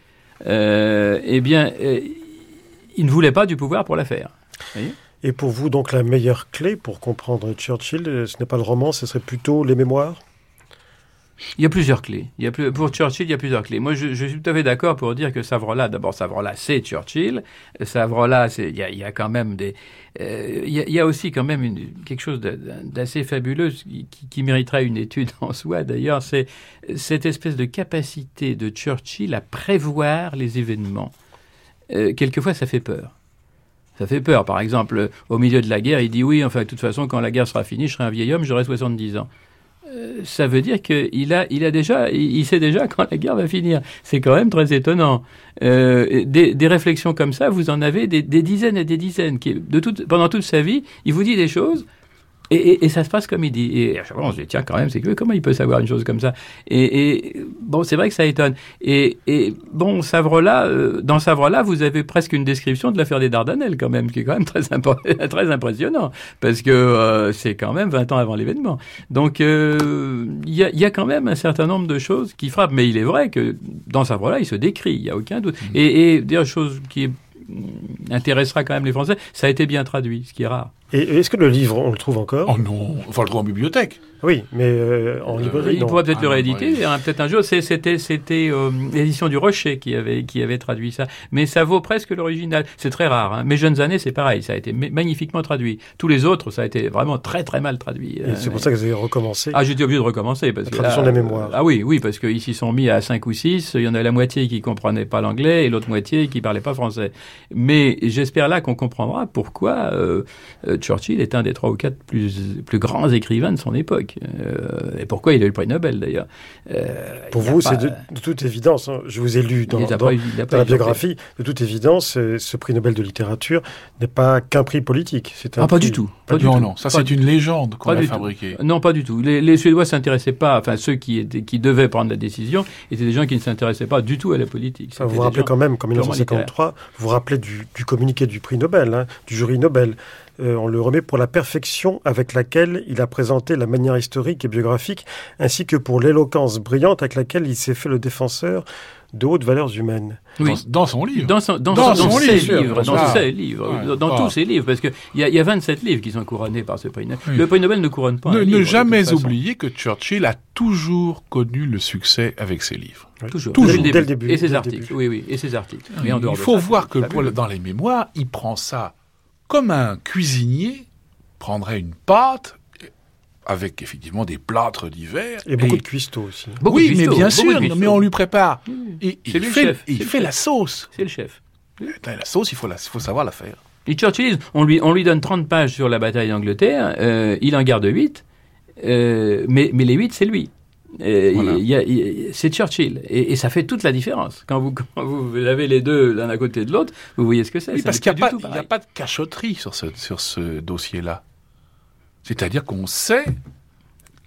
euh, eh bien, euh, il ne voulait pas du pouvoir pour la faire. Et pour vous, donc, la meilleure clé pour comprendre Churchill, ce n'est pas le roman, ce serait plutôt les mémoires? Il y a plusieurs clés. Il y a pour Churchill, il y a plusieurs clés. Moi, je, suis tout à fait d'accord pour dire que Savrola, d'abord, Savrola, c'est Churchill. Savrola, il y a, quand même des, euh, il, y a, aussi quand même quelque chose d'assez fabuleux qui mériterait une étude en soi. D'ailleurs, c'est cette espèce de capacité de Churchill à prévoir les événements. Euh, quelquefois, ça fait peur. Ça fait peur. Par exemple, au milieu de la guerre, il dit oui, enfin, de toute façon, quand la guerre sera finie, je serai un vieil homme, j'aurai 70 ans. Euh, ça veut dire qu'il a, il a déjà, il, sait déjà quand la guerre va finir. C'est quand même très étonnant. Euh, des, des réflexions comme ça, vous en avez des, des dizaines et des dizaines. Qui, de toute, pendant toute sa vie, il vous dit des choses. Et, et, et ça se passe comme il dit. Et à chaque fois, on se dit, tiens, quand même, c'est que comment il peut savoir une chose comme ça? Et, et bon, c'est vrai que ça étonne. Et, et bon, Savrola, euh, dans Savrola, vous avez presque une description de l'affaire des Dardanelles, quand même, qui est quand même très, impo- très impressionnant, parce que euh, c'est quand même 20 ans avant l'événement. Donc, euh, il y, a, y a quand même un certain nombre de choses qui frappent. Mais il est vrai que dans Savrola, il se décrit, il n'y a aucun doute. Et, et des choses qui mm, intéressera quand même les Français, ça a été bien traduit, ce qui est rare. Et est-ce que le livre, on le trouve encore? Oh non, on va le trouver en bibliothèque. Oui, mais euh, en librairie, il non. pourrait peut-être Ah le rééditer, hein, peut-être un jour. C'était c'était euh, l'édition du Rocher qui avait qui avait traduit ça, mais ça vaut presque l'original. C'est très rare. Hein. Mes jeunes années, c'est pareil, ça a été ma- magnifiquement traduit. Tous les autres, ça a été vraiment très très mal traduit. C'est Euh, pour ça que vous avez recommencé. ah, j'étais obligé de recommencer parce La que traduction là, des mémoires. Ah oui, oui, parce qu'ils s'y sont mis à 5 ou 6, il y en a la moitié qui comprenaient pas l'anglais et l'autre moitié qui parlait pas français. Mais j'espère là qu'on comprendra pourquoi euh, euh, Churchill est un des trois ou quatre plus plus grands écrivains de son époque Euh, et pourquoi il a eu le prix Nobel d'ailleurs. Euh, pour vous, pas- c'est de, de toute évidence, hein, je vous ai lu dans, eu- la biographie, de toute évidence, euh, ce prix Nobel de littérature n'est pas qu'un prix politique. C'est un Ah, pas prix- du tout. Pas du non, tout. non, ça Pas c'est du- une légende qu'on pas a fabriquée. Non, pas du tout. Les, les Suédois s'intéressaient pas, enfin ceux qui, étaient, qui devaient prendre la décision étaient des gens qui ne s'intéressaient pas du tout à la politique. Vous vous rappelez quand même qu'en purement 1953, vous vous rappelez du, du communiqué du prix Nobel, hein, du jury Nobel. Euh, on le remet pour la perfection avec laquelle il a présenté la manière historique et biographique, ainsi que pour l'éloquence brillante avec laquelle il s'est fait le défenseur de hautes valeurs humaines. Oui. Dans, dans son livre. Dans, son, dans, Dans son- dans son ses livre, livres, dans sûr. ses livres, Ouais. dans, dans Ah. tous ses livres, parce qu'il y a, il y a 27 livres qui sont couronnés par ce prix Nobel. Oui. Le prix Nobel ne couronne pas ne, un ne livre, jamais oublier que Churchill a toujours connu le succès avec ses livres. Toujours. Toujours. Dès, Dès le début, Et ses articles, oui, oui, et ses articles. Mais en dehors Il de faut ça, voir que pour fabuleux. le- dans les mémoires, il prend ça comme un cuisinier prendrait une pâte avec effectivement des plâtres divers. Et beaucoup de cuistots aussi. Beaucoup oui, mais bien sûr, mais on lui prépare. Et il fait, il fait la sauce. C'est le chef. La sauce, il faut, la, il faut savoir la faire. Et Churchill, on lui, on lui donne 30 pages sur la bataille d'Angleterre, euh, il en garde 8, euh, mais, mais les 8, c'est lui. C'est Churchill. Et, et, ça fait toute la différence. Quand vous, quand vous avez les deux l'un à côté de l'autre, vous voyez ce que c'est. Oui, parce qu'il n'y a, a, pas de cachotterie sur ce, sur ce dossier-là. C'est-à-dire qu'on sait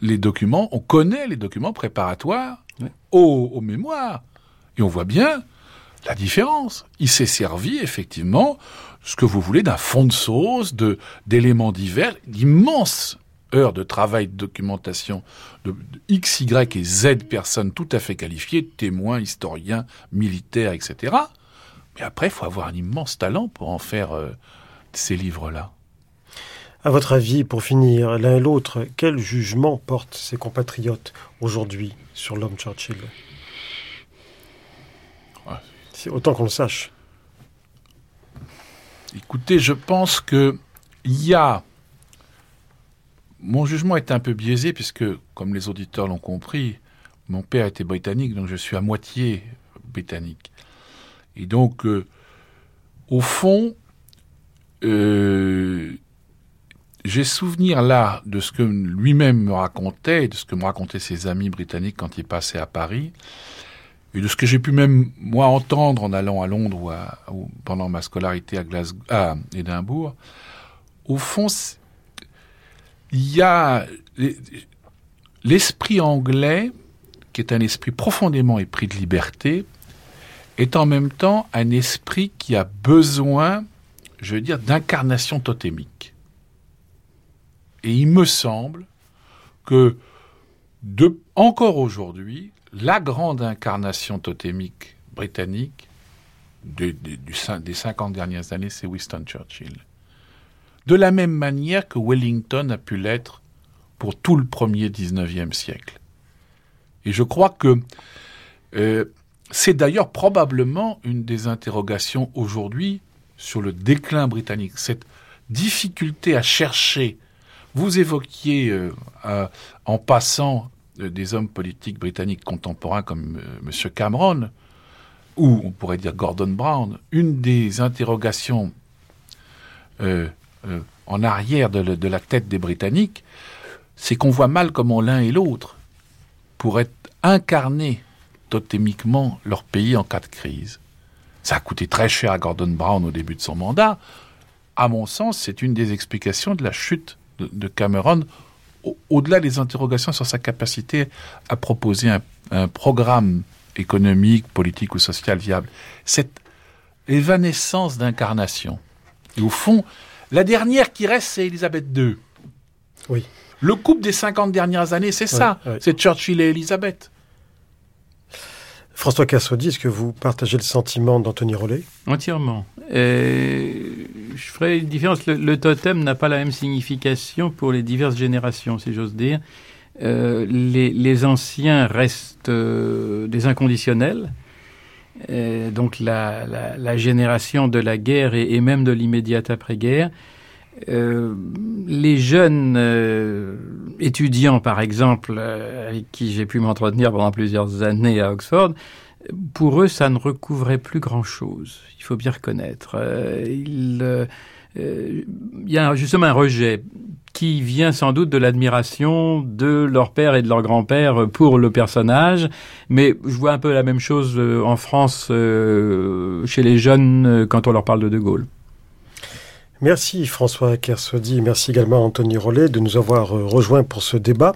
les documents, on connaît les documents préparatoires aux, aux mémoires. Et on voit bien la différence. Il s'est servi effectivement ce que vous voulez d'un fond de sauce, d'éléments divers, d'immenses heures de travail de documentation de, X, Y et Z personnes tout à fait qualifiées, témoins, historiens, militaires, etc. Mais après, il faut avoir un immense talent pour en faire euh, ces livres-là. À votre avis, pour finir, l'un et l'autre, quel jugement portent ses compatriotes aujourd'hui sur l'homme Churchill? C'est autant qu'on le sache. Écoutez, je pense que il y a. Mon jugement est un peu biaisé puisque, comme les auditeurs l'ont compris, mon père était britannique, donc je suis à moitié britannique. Et donc, euh, au fond, euh, j'ai souvenir là de ce que lui-même me racontait, de ce que me racontaient ses amis britanniques quand il passait à Paris et de ce que j'ai pu même moi entendre en allant à Londres ou, pendant ma scolarité à, Glasgow, à Édimbourg, au fond, il y a l'esprit anglais, qui est un esprit profondément épris de liberté, est en même temps un esprit qui a besoin, je veux dire, d'incarnation totémique. Et il me semble que encore aujourd'hui, la grande incarnation totémique britannique des 50 dernières années, c'est Winston Churchill. De la même manière que Wellington a pu l'être pour tout le premier 19e siècle. Et je crois que euh, c'est d'ailleurs probablement une des interrogations aujourd'hui sur le déclin britannique, cette difficulté à chercher. Vous évoquiez euh, en passant des hommes politiques britanniques contemporains comme euh, M. Cameron, ou on pourrait dire Gordon Brown, une des interrogations euh, euh, en arrière de, la tête des Britanniques, c'est qu'on voit mal comment l'un et l'autre pourraient incarner totémiquement leur pays en cas de crise. Ça a coûté très cher à Gordon Brown au début de son mandat. À mon sens, c'est une des explications de la chute de Cameron au-delà des interrogations sur sa capacité à proposer un, programme économique, politique ou social viable, cette évanescence d'incarnation. Et au fond, la dernière qui reste, c'est Elisabeth II. Oui. Le couple des 50 dernières années, c'est ça. C'est Churchill et Elisabeth. François Cassodi, est-ce que vous partagez le sentiment d'Anthony Rollet? Entièrement. je ferai une différence. Le, totem n'a pas la même signification pour les diverses générations, si j'ose dire. Euh, les, anciens restent euh, des inconditionnels. Euh, donc la, génération de la guerre et, même de l'immédiate après-guerre. les jeunes étudiants, par exemple, euh, avec qui j'ai pu m'entretenir pendant plusieurs années à Oxford, pour eux, ça ne recouvrait plus grand-chose. Il faut bien reconnaître. Euh, euh, il y a justement un rejet qui vient sans doute de l'admiration de leur père et de leur grand-père pour le personnage, mais je vois un peu la même chose en France chez les jeunes quand on leur parle de De Gaulle. Merci François Kersodi, merci également Anthony Rollet de nous avoir euh, rejoints pour ce débat,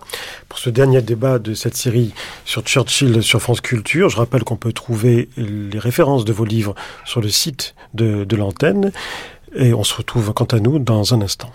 pour ce dernier débat de cette série sur Churchill sur France Culture. Je rappelle qu'on peut trouver les références de vos livres sur le site de l'antenne et on se retrouve quant à nous dans un instant.